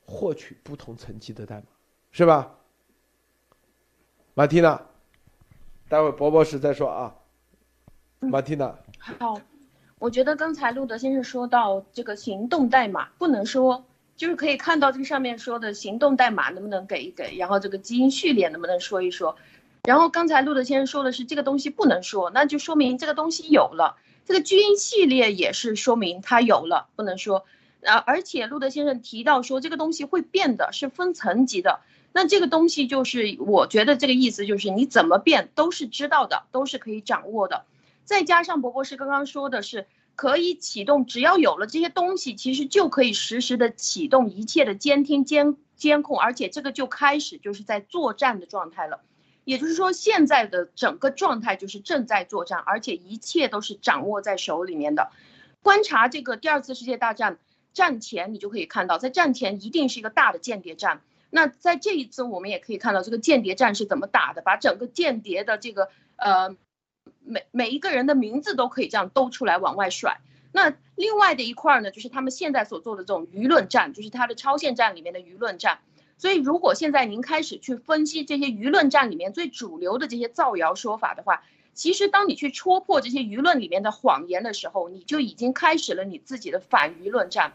获取不同层级的代码，是吧？马蒂娜，待会博博士再说啊。马蒂娜，好，我觉得刚才路德先生说到这个行动代码不能说，就是可以看到这个上面说的行动代码能不能给一给，然后这个基因序列能不能说一说。然后刚才路德先生说的是这个东西不能说，那就说明这个东西有了，这个基因系列也是说明它有了，不能说。啊，而且路德先生提到说这个东西会变的，是分层级的。那这个东西就是，我觉得这个意思就是你怎么变都是知道的，都是可以掌握的。再加上博博士刚刚说的是可以启动，只要有了这些东西，其实就可以实时的启动一切的监听监监控，而且这个就开始就是在作战的状态了。也就是说，现在的整个状态就是正在作战，而且一切都是掌握在手里面的。观察这个第二次世界大战战前，你就可以看到，在战前一定是一个大的间谍战。那在这一次，我们也可以看到这个间谍战是怎么打的，把整个间谍的这个呃每每一个人的名字都可以这样兜出来往外甩。那另外的一块呢，就是他们现在所做的这种舆论战，就是他的超限战里面的舆论战。所以，如果现在您开始去分析这些舆论战里面最主流的这些造谣说法的话，其实当你去戳破这些舆论里面的谎言的时候，你就已经开始了你自己的反舆论战。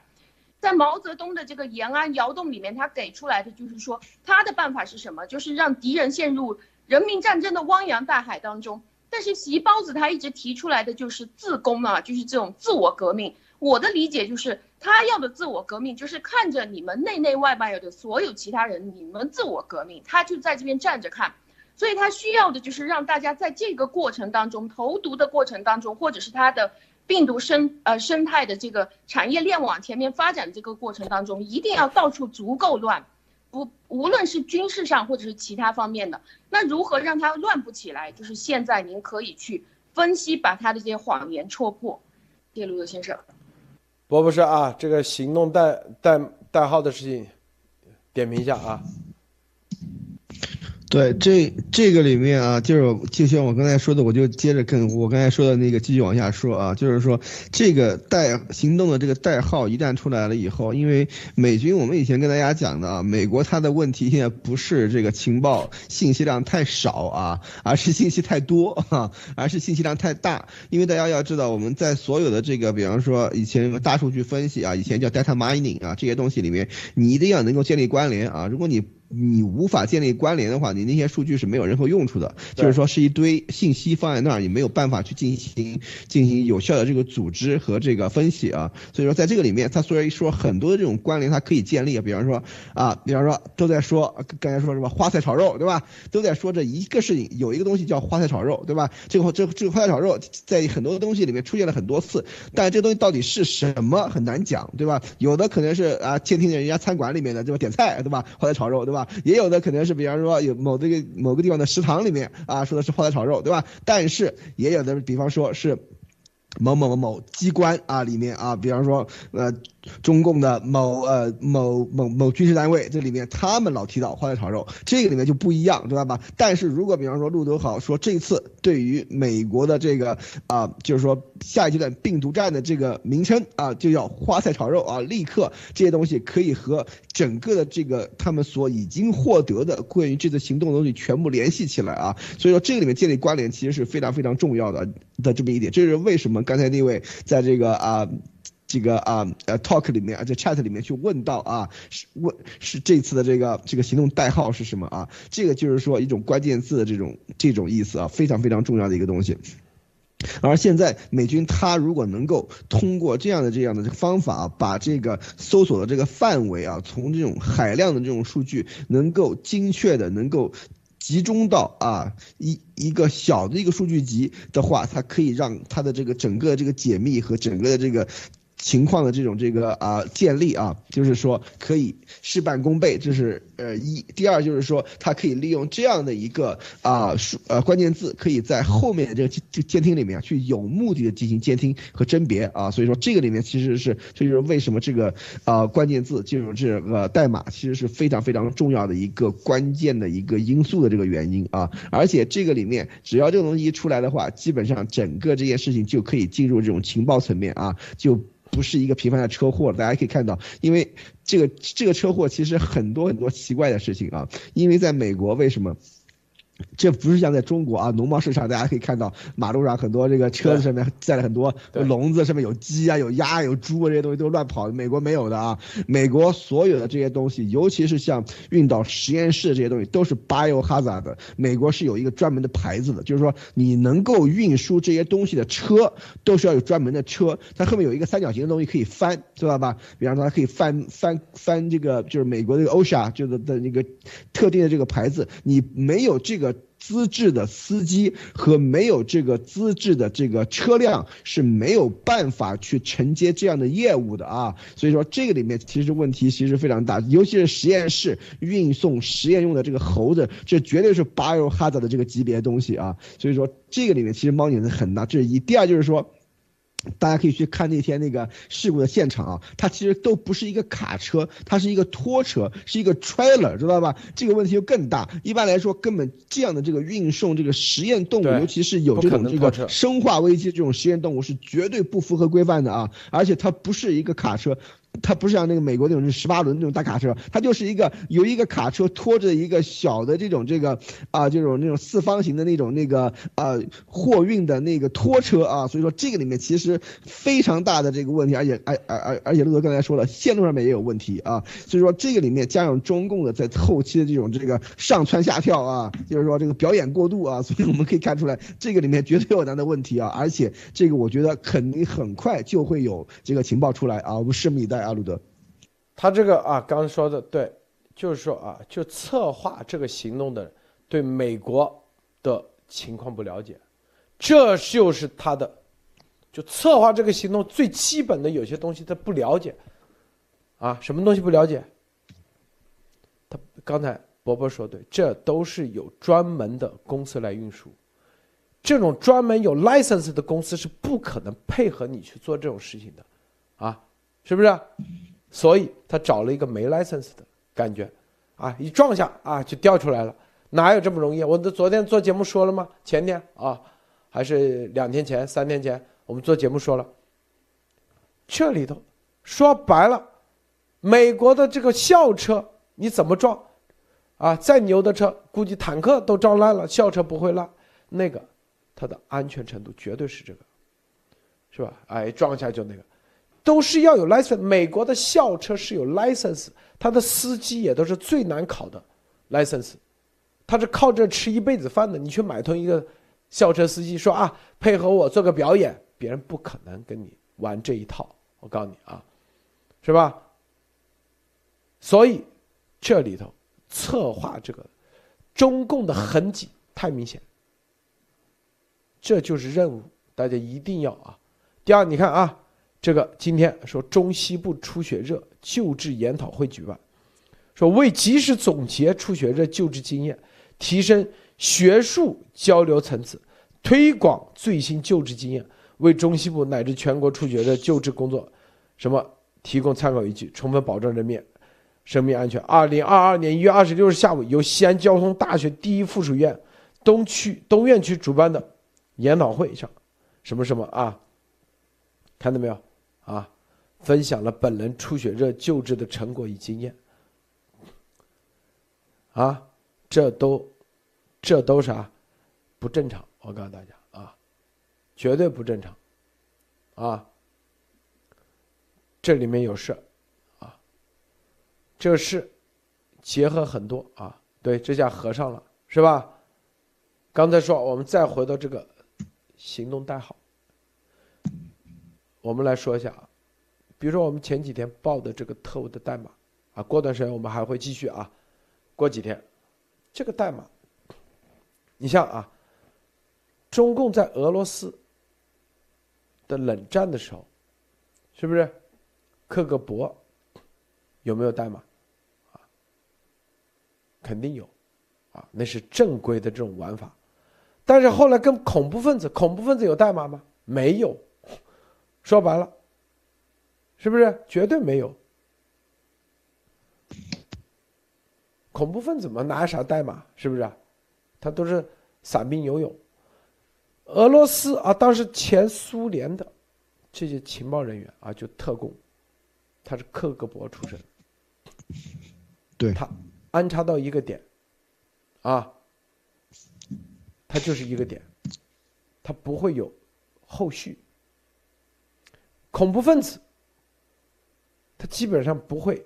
在毛泽东的这个延安窑洞里面，他给出来的就是说，他的办法是什么？就是让敌人陷入人民战争的汪洋大海当中。但是习包子他一直提出来的就是自攻啊，就是这种自我革命。我的理解就是，他要的自我革命就是看着你们内内外外的所有其他人，你们自我革命，他就在这边站着看。所以他需要的就是让大家在这个过程当中，投毒的过程当中，或者是他的。病毒生呃生态的这个产业链往前面发展这个过程当中，一定要到处足够乱，不无论是军事上或者是其他方面的，那如何让他乱不起来？就是现在您可以去分析把他的这些谎言戳破。谢谢卢德先生。不不是啊，这个行动代代代号的事情，点评一下啊。对，这这个里面啊，就是就像我刚才说的，我就接着跟我刚才说的那个继续往下说啊，就是说这个代行动的这个代号一旦出来了以后，因为美军我们以前跟大家讲的啊，美国它的问题现在不是这个情报信息量太少啊，而是信息太多哈，而是信息量太大。因为大家要知道，我们在所有的这个，比方说以前大数据分析啊，以前叫 data mining 啊，这些东西里面，你一定要能够建立关联啊，如果你。你无法建立关联的话，你那些数据是没有任何用处的。就是说，是一堆信息放在那儿，你没有办法去进行进行有效的这个组织和这个分析啊。所以说，在这个里面，它虽然说很多的这种关联它可以建立，比方说啊，比方说都在说刚才说什么花菜炒肉，对吧？都在说这一个事情，有一个东西叫花菜炒肉，对吧？这个这这个花菜炒肉在很多东西里面出现了很多次，但这个东西到底是什么很难讲，对吧？有的可能是啊，监听人家餐馆里面的这个点菜，对吧？花菜炒肉，对吧？也有的可能是，比方说有某这个某个地方的食堂里面啊，说的是泡菜炒肉，对吧？但是也有的，比方说是。某某某某机关啊，里面啊，比方说呃，中共的某呃某某某军事单位，这里面他们老提到花菜炒肉，这个里面就不一样，知道吧？但是如果比方说路德好说这次对于美国的这个啊，就是说下一阶段病毒战的这个名称啊，就叫花菜炒肉啊，立刻这些东西可以和整个的这个他们所已经获得的关于这次行动的东西全部联系起来啊，所以说这个里面建立关联其实是非常非常重要的的这么一点，这是为什么？刚才那位在这个啊，这个啊呃 talk 里面啊，在 chat 里面去问到啊，是问是这次的这个这个行动代号是什么啊？这个就是说一种关键字的这种这种意思啊，非常非常重要的一个东西。而现在美军他如果能够通过这样的这样的方法，把这个搜索的这个范围啊，从这种海量的这种数据，能够精确的能够。集中到啊一一个小的一个数据集的话，它可以让它的这个整个这个解密和整个的这个。情况的这种这个啊建立啊，就是说可以事半功倍，这是呃一。第二就是说，它可以利用这样的一个啊数呃关键字，可以在后面的这个监监听里面去有目的的进行监听和甄别啊。所以说这个里面其实是这就是为什么这个啊关键字进入这个代码其实是非常非常重要的一个关键的一个因素的这个原因啊。而且这个里面只要这个东西一出来的话，基本上整个这件事情就可以进入这种情报层面啊就。不是一个平凡的车祸，大家可以看到，因为这个这个车祸其实很多很多奇怪的事情啊，因为在美国为什么？这不是像在中国啊，农贸市场，大家可以看到马路上很多这个车子上面载了很多笼子，上面有鸡啊、有鸭、有猪啊，这些东西都乱跑。美国没有的啊，美国所有的这些东西，尤其是像运到实验室这些东西，都是 biohazard。美国是有一个专门的牌子的，就是说你能够运输这些东西的车，都是要有专门的车，它后面有一个三角形的东西可以翻，知道吧？比方说它可以翻翻翻这个，就是美国这个 OSHA 就是的那个特定的这个牌子，你没有这个。资质的司机和没有这个资质的这个车辆是没有办法去承接这样的业务的啊，所以说这个里面其实问题其实非常大，尤其是实验室运送实验用的这个猴子，这绝对是 biohazard 的这个级别的东西啊，所以说这个里面其实猫腻是很大，这是一。第二就是说。大家可以去看那天那个事故的现场啊，它其实都不是一个卡车，它是一个拖车，是一个 trailer，知道吧？这个问题就更大。一般来说，根本这样的这个运送这个实验动物，尤其是有这种这个生化危机这种实验动物，是绝对不符合规范的啊！而且它不是一个卡车。它不是像那个美国那种是十八轮那种大卡车，它就是一个有一个卡车拖着一个小的这种这个啊这种那种四方形的那种那个啊货运的那个拖车啊，所以说这个里面其实非常大的这个问题，而且而而而而且陆哥刚才说了，线路上面也有问题啊，所以说这个里面加上中共的在后期的这种这个上蹿下跳啊，就是说这个表演过度啊，所以我们可以看出来这个里面绝对有难的问题啊，而且这个我觉得肯定很快就会有这个情报出来啊，我们拭目以待。阿鲁德，他这个啊，刚说的对，就是说啊，就策划这个行动的，对美国的情况不了解，这就是他的，就策划这个行动最基本的有些东西他不了解，啊，什么东西不了解？他刚才伯伯说对，这都是有专门的公司来运输，这种专门有 license 的公司是不可能配合你去做这种事情的，啊，是不是？所以他找了一个没 license 的感觉，啊，一撞下啊就掉出来了，哪有这么容易？我都昨天做节目说了吗？前天啊，还是两天前、三天前，我们做节目说了，这里头说白了，美国的这个校车你怎么撞？啊，再牛的车，估计坦克都撞烂了，校车不会烂。那个，它的安全程度绝对是这个，是吧？哎，撞一下就那个，都是要有 license。美国的校车是有 license，他的司机也都是最难考的 license，他是靠这吃一辈子饭的。你去买通一个校车司机，说啊，配合我做个表演，别人不可能跟你玩这一套。我告诉你啊，是吧？所以这里头。策划这个，中共的痕迹太明显，这就是任务，大家一定要啊。第二，你看啊，这个今天说中西部出血热救治研讨会举办，说为及时总结出血热救治经验，提升学术交流层次，推广最新救治经验，为中西部乃至全国出血热救治工作，什么提供参考依据，充分保证人民。生命安全。二零二二年一月二十六日下午，由西安交通大学第一附属医院东区东院区主办的研讨会上，什么什么啊？看到没有啊？分享了本人出血热救治的成果与经验。啊，这都，这都啥？不正常！我告诉大家啊，绝对不正常！啊，这里面有事。啊这是结合很多啊，对，这下合上了，是吧？刚才说，我们再回到这个行动代号，我们来说一下啊，比如说我们前几天报的这个特务的代码啊，过段时间我们还会继续啊，过几天，这个代码，你像啊，中共在俄罗斯的冷战的时候，是不是克格勃有没有代码啊？肯定有，啊，那是正规的这种玩法，但是后来跟恐怖分子，恐怖分子有代码吗？没有，说白了，是不是绝对没有？恐怖分子嘛，哪有啥代码？是不是？他都是散兵游勇。俄罗斯啊，当时前苏联的这些情报人员啊，就特工，他是克格勃出身，对他。安插到一个点，啊，他就是一个点，他不会有后续。恐怖分子，他基本上不会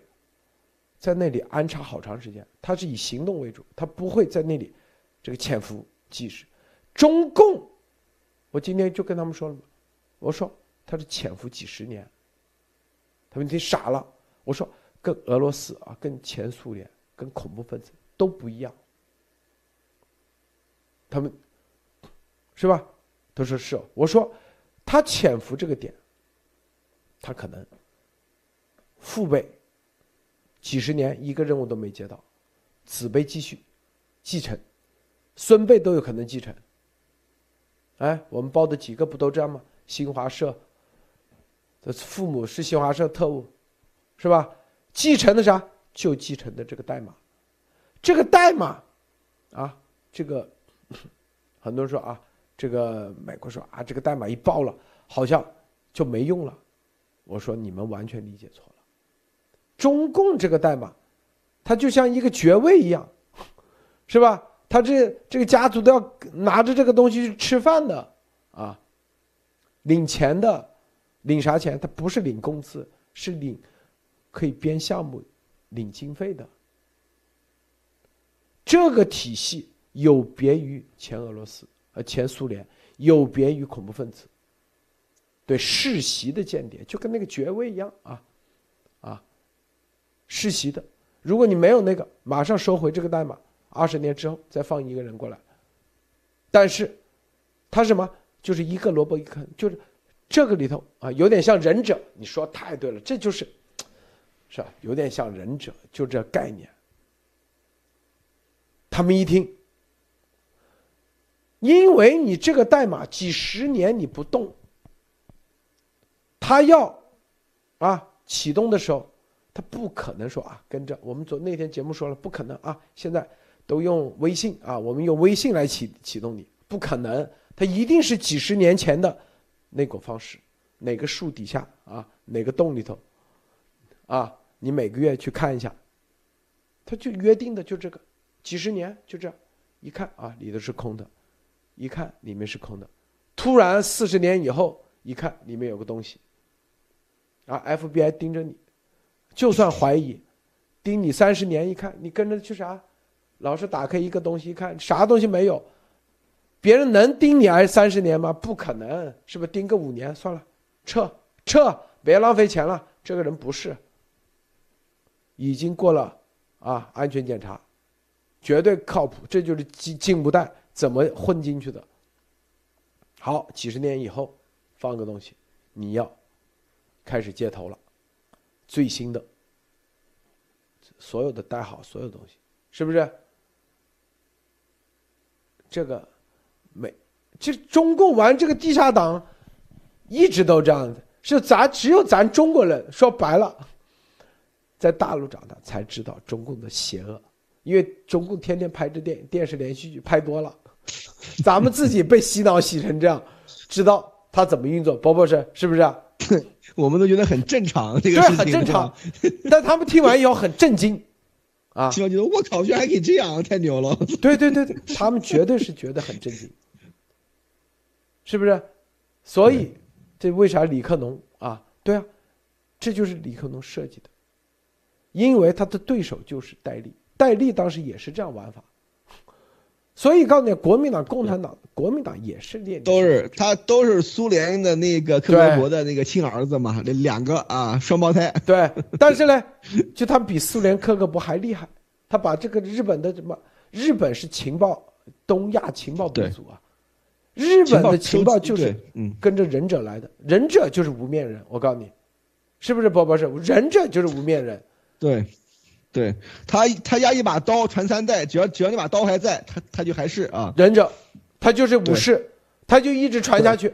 在那里安插好长时间，他是以行动为主，他不会在那里这个潜伏即时。中共，我今天就跟他们说了嘛，我说他是潜伏几十年，他们听傻了，我说跟俄罗斯啊，跟前苏联。跟恐怖分子都不一样，他们是吧？他说是。我说他潜伏这个点，他可能父辈几十年一个任务都没接到，子辈继续继承，孙辈都有可能继承。哎，我们报的几个不都这样吗？新华社的父母是新华社特务，是吧？继承的啥？就继承的这个代码，这个代码，啊，这个很多人说啊，这个美国说啊，这个代码一爆了，好像就没用了。我说你们完全理解错了。中共这个代码，它就像一个爵位一样，是吧？他这这个家族都要拿着这个东西去吃饭的啊，领钱的，领啥钱？他不是领工资，是领可以编项目。领经费的这个体系有别于前俄罗斯呃前苏联，有别于恐怖分子。对世袭的间谍就跟那个爵位一样啊啊，世袭的，如果你没有那个，马上收回这个代码，二十年之后再放一个人过来。但是，他什么？就是一个萝卜一坑，就是这个里头啊，有点像忍者。你说太对了，这就是。是吧？有点像忍者，就这概念。他们一听，因为你这个代码几十年你不动，他要啊启动的时候，他不可能说啊跟着我们昨那天节目说了不可能啊，现在都用微信啊，我们用微信来启启动你，不可能，他一定是几十年前的那个方式，哪个树底下啊，哪个洞里头，啊，你每个月去看一下，他就约定的就这个，几十年就这样，一看啊里头是空的。一看里面是空的，突然四十年以后一看里面有个东西，啊，FBI 盯着你，就算怀疑，盯你三十年，一看你跟着去啥，老是打开一个东西一看啥东西没有，别人能盯你挨三十年吗？不可能，是不是盯个五年算了，撤撤，别浪费钱了，这个人不是，已经过了啊安全检查，绝对靠谱，这就是进进步带。怎么混进去的？好，几十年以后放个东西，你要开始接头了，最新的，所有的代号，所有东西，是不是？这个没，这中共玩这个地下党，一直都这样子，是咱只有咱中国人说白了，在大陆长大才知道中共的邪恶，因为中共天天拍这电电视连续剧拍多了。咱们自己被洗脑洗成这样，知道他怎么运作，包博士是不是？我们都觉得很正常，这个事情很正常。但他们听完以后很震惊，啊，听完觉得我靠，居然还可以这样，太牛了。对对对对，他们绝对是觉得很震惊，是不是？所以这为啥李克农啊？对啊，这就是李克农设计的，因为他的对手就是戴笠，戴笠当时也是这样玩法。所以告诉你，国民党、共产党、国民党也是列都是他都是苏联的那个克格勃的那个亲儿子嘛，那两个啊双胞胎。对，但是呢，就他比苏联克格勃还厉害，他把这个日本的什么，日本是情报东亚情报部族啊，日本的情报就是嗯跟着忍者来的，忍者就是无面人，我告诉你，是不是波波是？忍者就是无面人，对。对他，他压一把刀传三代，只要只要那把刀还在，他他就还是啊。忍者，他就是武士，他就一直传下去，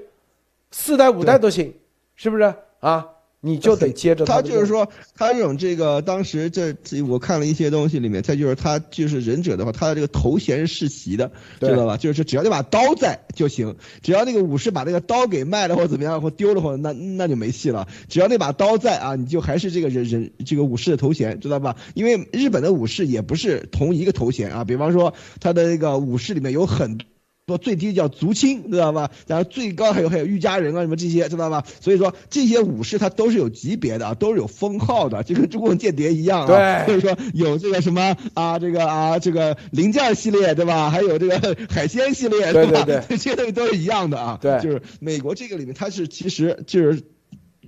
四代五代都行，是不是？啊？你就得 接着他就是说，他这种这个当时这我看了一些东西里面，他就是他就是忍者的话，他的这个头衔是世袭的，知道吧？就是只要那把刀在就行，只要那个武士把那个刀给卖了或怎么样或丢了或那那就没戏了。只要那把刀在啊，你就还是这个人人这个武士的头衔，知道吧？因为日本的武士也不是同一个头衔啊，比方说他的那个武士里面有很。说最低叫族亲，知道吧？然后最高还有还有御家人啊，什么这些，知道吧？所以说这些武士他都是有级别的，都是有封号的，就跟中共间谍一样啊。对，所以说有这个什么啊，这个啊，这个零件系列，对吧？还有这个 海鲜系列，对对对，这些东西都是一样的啊。对，就是美国这个里面，它是其实就是。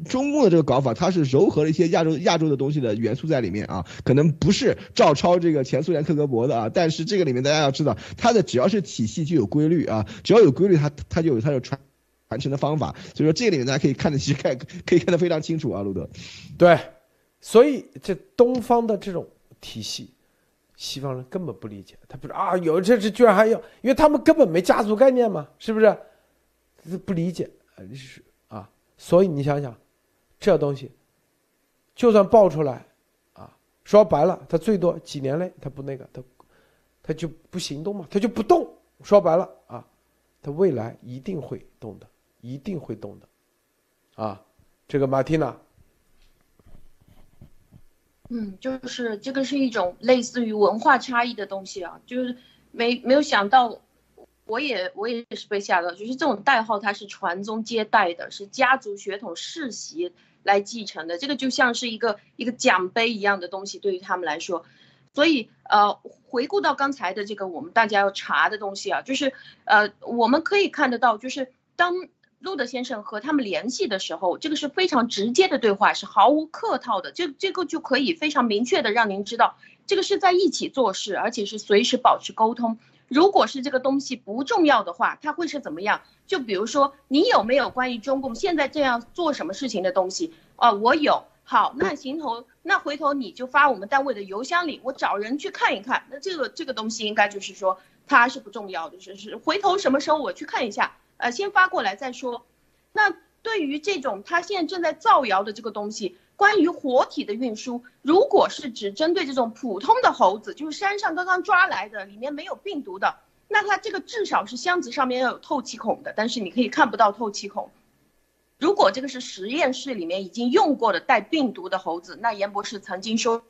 中共的这个搞法，它是糅合了一些亚洲亚洲的东西的元素在里面啊，可能不是照抄这个前苏联克格勃的啊，但是这个里面大家要知道，它的只要是体系就有规律啊，只要有规律，它它就有它的传传承的方法，所以说这个里面大家可以看得其实看可以看得非常清楚啊，路德。对，所以这东方的这种体系，西方人根本不理解，他不是啊，有这这居然还有，因为他们根本没家族概念嘛，是不是？不理解啊，是啊，所以你想想。这东西，就算爆出来，啊，说白了，他最多几年内他不那个，他他就不行动嘛，他就不动。说白了啊，他未来一定会动的，一定会动的，啊，这个马蒂娜，嗯，就是这个是一种类似于文化差异的东西啊，就是没没有想到，我也我也是被吓到，就是这种代号它是传宗接代的，是家族血统世袭。来继承的这个就像是一个一个奖杯一样的东西，对于他们来说，所以呃，回顾到刚才的这个我们大家要查的东西啊，就是呃，我们可以看得到，就是当路德先生和他们联系的时候，这个是非常直接的对话，是毫无客套的，这这个就可以非常明确的让您知道，这个是在一起做事，而且是随时保持沟通。如果是这个东西不重要的话，它会是怎么样？就比如说，你有没有关于中共现在这样做什么事情的东西？哦，我有。好，那行头，那回头你就发我们单位的邮箱里，我找人去看一看。那这个这个东西应该就是说，它是不重要的，是是回头什么时候我去看一下，呃，先发过来再说。那对于这种他现在正在造谣的这个东西，关于活体的运输，如果是只针对这种普通的猴子，就是山上刚刚抓来的，里面没有病毒的，那它这个至少是箱子上面要有透气孔的，但是你可以看不到透气孔。如果这个是实验室里面已经用过的带病毒的猴子，那严博士曾经说，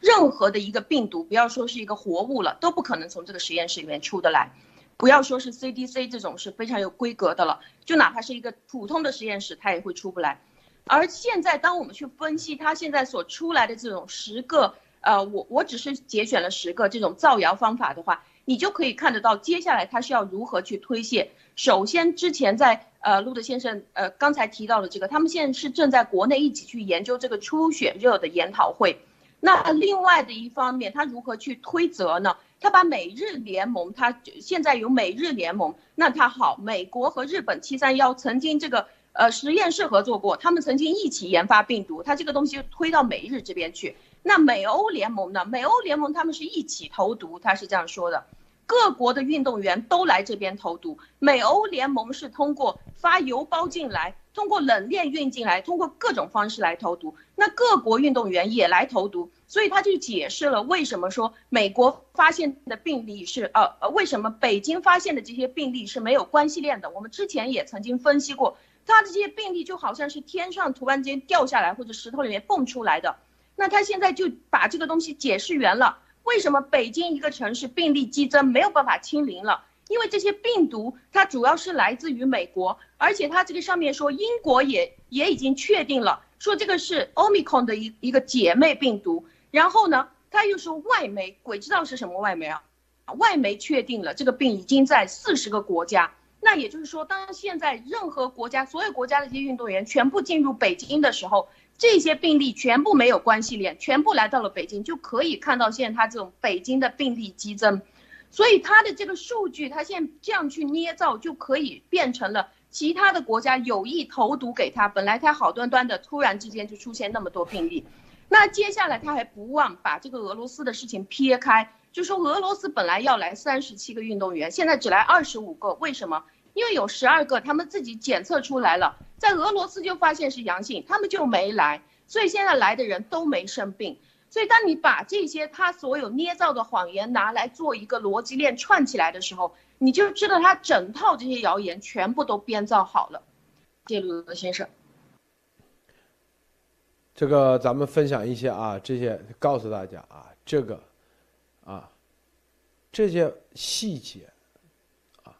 任何的一个病毒，不要说是一个活物了，都不可能从这个实验室里面出得来。不要说是 CDC 这种是非常有规格的了，就哪怕是一个普通的实验室，它也会出不来。而现在，当我们去分析它现在所出来的这种十个，呃，我我只是节选了十个这种造谣方法的话，你就可以看得到接下来它是要如何去推卸。首先，之前在呃，路德先生呃刚才提到的这个，他们现在是正在国内一起去研究这个初选热的研讨会。那另外的一方面，他如何去推责呢？他把美日联盟，他现在有美日联盟，那他好，美国和日本七三幺曾经这个呃实验室合作过，他们曾经一起研发病毒，他这个东西推到美日这边去。那美欧联盟呢？美欧联盟他们是一起投毒，他是这样说的。各国的运动员都来这边投毒，美欧联盟是通过发邮包进来，通过冷链运进来，通过各种方式来投毒。那各国运动员也来投毒，所以他就解释了为什么说美国发现的病例是呃呃，为什么北京发现的这些病例是没有关系链的。我们之前也曾经分析过，他的这些病例就好像是天上突然间掉下来或者石头里面蹦出来的。那他现在就把这个东西解释圆了。为什么北京一个城市病例激增没有办法清零了？因为这些病毒它主要是来自于美国，而且它这个上面说英国也也已经确定了，说这个是 Omicron 的一一个姐妹病毒。然后呢，他又说外媒，鬼知道是什么外媒啊？外媒确定了这个病已经在四十个国家。那也就是说，当现在任何国家所有国家的这些运动员全部进入北京的时候。这些病例全部没有关系链，全部来到了北京，就可以看到现在他这种北京的病例激增，所以他的这个数据，他现在这样去捏造，就可以变成了其他的国家有意投毒给他。本来他好端端的，突然之间就出现那么多病例，那接下来他还不忘把这个俄罗斯的事情撇开，就说俄罗斯本来要来三十七个运动员，现在只来二十五个，为什么？因为有十二个他们自己检测出来了。在俄罗斯就发现是阳性，他们就没来，所以现在来的人都没生病。所以当你把这些他所有捏造的谎言拿来做一个逻辑链串起来的时候，你就知道他整套这些谣言全部都编造好了。谢鲁德先生，这个咱们分享一些啊，这些告诉大家啊，这个，这些细节啊，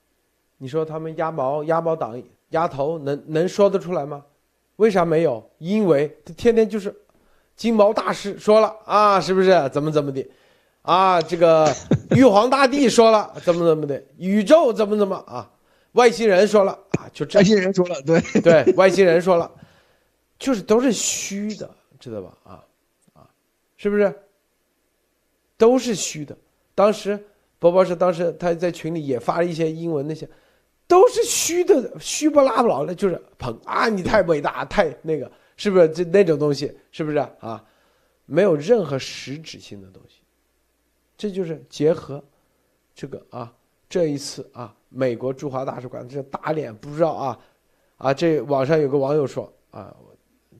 你说他们鸭毛鸭毛党。丫头能能说得出来吗？为啥没有？因为他天天就是金毛大师说了啊，是不是？怎么怎么的？啊，这个 玉皇大帝说了怎么怎么的？宇宙怎么怎么啊？外星人说了啊，就外星人说了，对对，外星人说了，就是都是虚的，知道吧？啊啊，是不是？都是虚的。当时波波是当时他在群里也发了一些英文那些。都是虚的，虚不拉不老的，就是捧啊！你太伟大，太那个，是不是？这那种东西，是不是啊？没有任何实质性的东西，这就是结合这个啊，这一次啊，美国驻华大使馆这打脸，不知道啊啊！这网上有个网友说啊，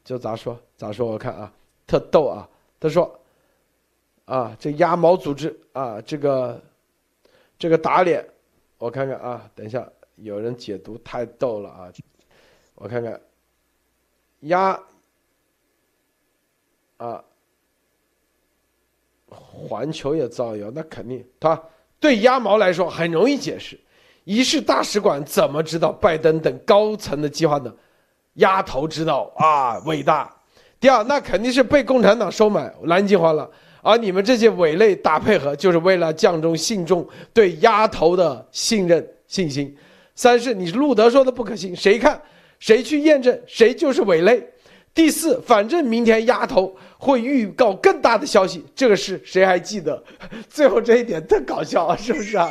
就咋说咋说？我看啊，特逗啊！他说啊，这鸭毛组织啊，这个这个打脸，我看看啊，等一下。有人解读太逗了啊！我看看，鸭啊，环球也造谣，那肯定他对鸭毛来说很容易解释。一是大使馆怎么知道拜登等高层的计划呢？丫头知道啊，伟大。第二，那肯定是被共产党收买南京话了，而你们这些伪类打配合，就是为了降中信众对丫头的信任信心。三是你路德说的不可信，谁看谁去验证谁就是伪类。第四，反正明天丫头会预告更大的消息，这个事谁还记得？最后这一点特搞笑啊，是不是啊？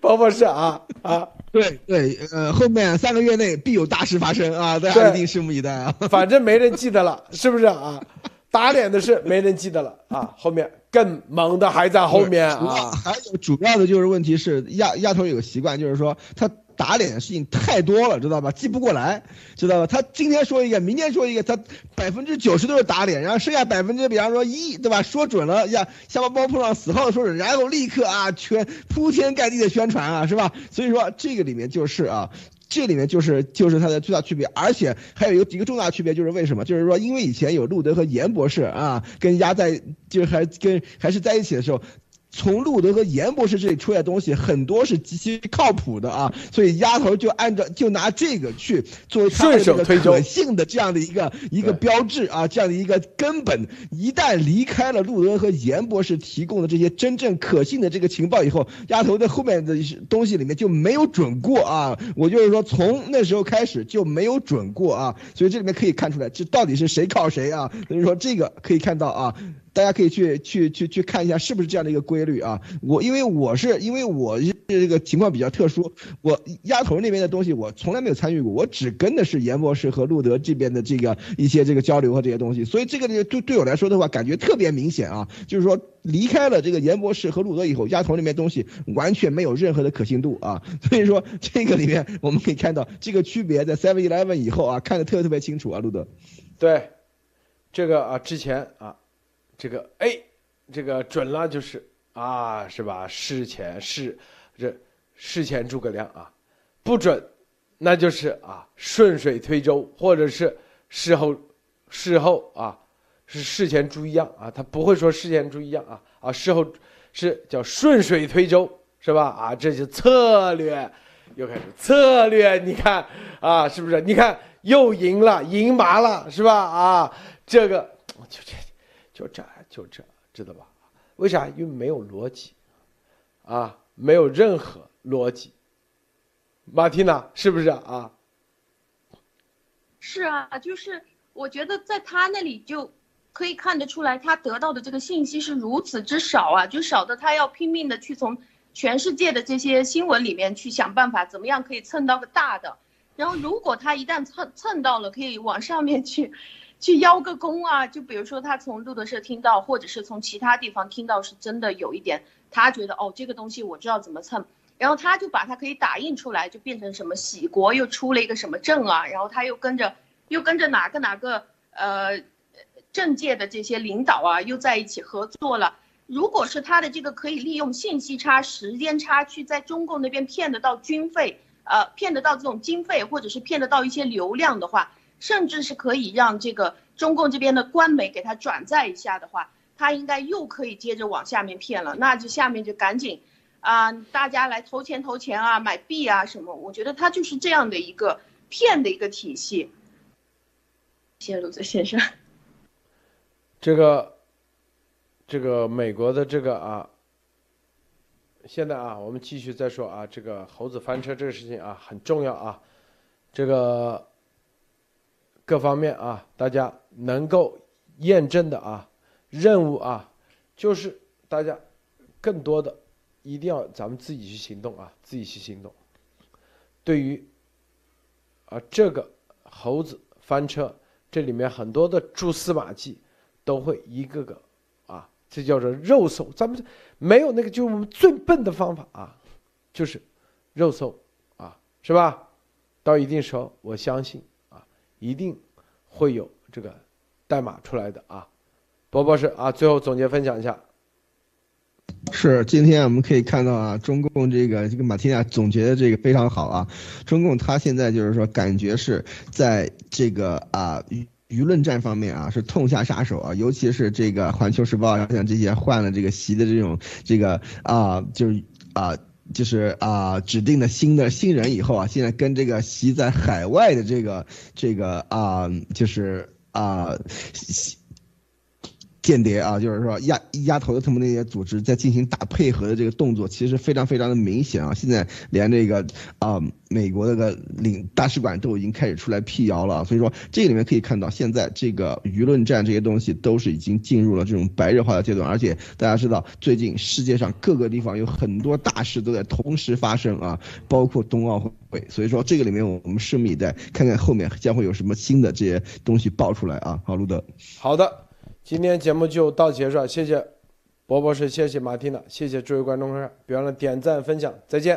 包博士啊啊，对对，呃，后面三个月内必有大事发生啊，大家一定拭目以待啊。反正没人记得了，是不是啊？打脸的事没人记得了啊，后面更猛的还在后面啊。还有主要的就是问题是亚丫头有个习惯，就是说他打脸的事情太多了，知道吧？记不过来，知道吧？他今天说一个，明天说一个，他百分之九十都是打脸，然后剩下 百分之，比方说一，对吧？说准了呀，下巴包碰上死号的说准，然后立刻啊，全铺天盖地的宣传啊，是吧？所以说这个里面就是啊。这里面就是就是它的最大区别，而且还有一个一个重大区别，就是为什么？就是说，因为以前有路德和严博士啊，跟压在就还跟还是在一起的时候。从路德和严博士这里出来的东西很多是极其靠谱的啊，所以丫头就按照就拿这个去作为顺手推可信的这样的一个一个标志啊，这样的一个根本。一旦离开了路德和严博士提供的这些真正可信的这个情报以后，丫头在后面的东西里面就没有准过啊。我就是说，从那时候开始就没有准过啊，所以这里面可以看出来，这到底是谁靠谁啊？所以说这个可以看到啊。大家可以去去去去看一下是不是这样的一个规律啊？我因为我是因为我这个情况比较特殊，我丫头那边的东西我从来没有参与过，我只跟的是严博士和路德这边的这个一些这个交流和这些东西，所以这个对对我来说的话，感觉特别明显啊，就是说离开了这个严博士和路德以后，丫头那边东西完全没有任何的可信度啊，所以说这个里面我们可以看到这个区别在 Seven Eleven 以后啊，看得特别特别清楚啊，路德，对，这个啊之前啊。这个哎，这个准了就是啊，是吧？事前事，这事前诸葛亮啊，不准，那就是啊顺水推舟，或者是事后事后啊是事前猪一样啊，他不会说事前猪一样啊啊事后是叫顺水推舟是吧？啊，这是策略，又开始策略，你看啊，是不是？你看又赢了，赢麻了是吧？啊，这个就这。就这就这，知道吧？为啥？因为没有逻辑，啊，没有任何逻辑。马蒂娜，是不是啊？是啊，就是我觉得在他那里就可以看得出来，他得到的这个信息是如此之少啊，就少的他要拼命的去从全世界的这些新闻里面去想办法，怎么样可以蹭到个大的。然后如果他一旦蹭蹭到了，可以往上面去。去邀个功啊！就比如说他从路德社听到，或者是从其他地方听到，是真的有一点，他觉得哦，这个东西我知道怎么蹭，然后他就把它可以打印出来，就变成什么喜国又出了一个什么证啊，然后他又跟着又跟着哪个哪个呃政界的这些领导啊，又在一起合作了。如果是他的这个可以利用信息差、时间差去在中共那边骗得到军费，呃，骗得到这种经费，或者是骗得到一些流量的话。甚至是可以让这个中共这边的官媒给他转载一下的话，他应该又可以接着往下面骗了。那就下面就赶紧，啊，大家来投钱投钱啊，买币啊什么。我觉得他就是这样的一个骗的一个体系。谢谢鲁子先生。这个，这个美国的这个啊，现在啊，我们继续再说啊，这个猴子翻车这个事情啊很重要啊，这个。各方面啊，大家能够验证的啊，任务啊，就是大家更多的一定要咱们自己去行动啊，自己去行动。对于啊这个猴子翻车，这里面很多的蛛丝马迹都会一个个啊，这叫做肉搜。咱们没有那个，就我们最笨的方法啊，就是肉搜啊，是吧？到一定时候，我相信。一定会有这个代码出来的啊，博博士啊，最后总结分享一下。是，今天我们可以看到啊，中共这个这个马蒂亚总结的这个非常好啊，中共他现在就是说感觉是在这个啊舆论战方面啊是痛下杀手啊，尤其是这个《环球时报》像这些换了这个席的这种这个啊就是啊。就是啊，指定的新的新人以后啊，现在跟这个习在海外的这个这个啊，就是啊。间谍啊，就是说压压头的他们那些组织在进行打配合的这个动作，其实非常非常的明显啊。现在连这个啊美国那个领大使馆都已经开始出来辟谣了，所以说这里面可以看到，现在这个舆论战这些东西都是已经进入了这种白热化的阶段。而且大家知道，最近世界上各个地方有很多大事都在同时发生啊，包括冬奥会。所以说这个里面我们拭目以待，看看后面将会有什么新的这些东西爆出来啊。好，路德。好的。今天节目就到结束了，谢谢博博士，谢谢马蒂娜，谢谢诸位观众朋友，别忘了点赞分享，再见。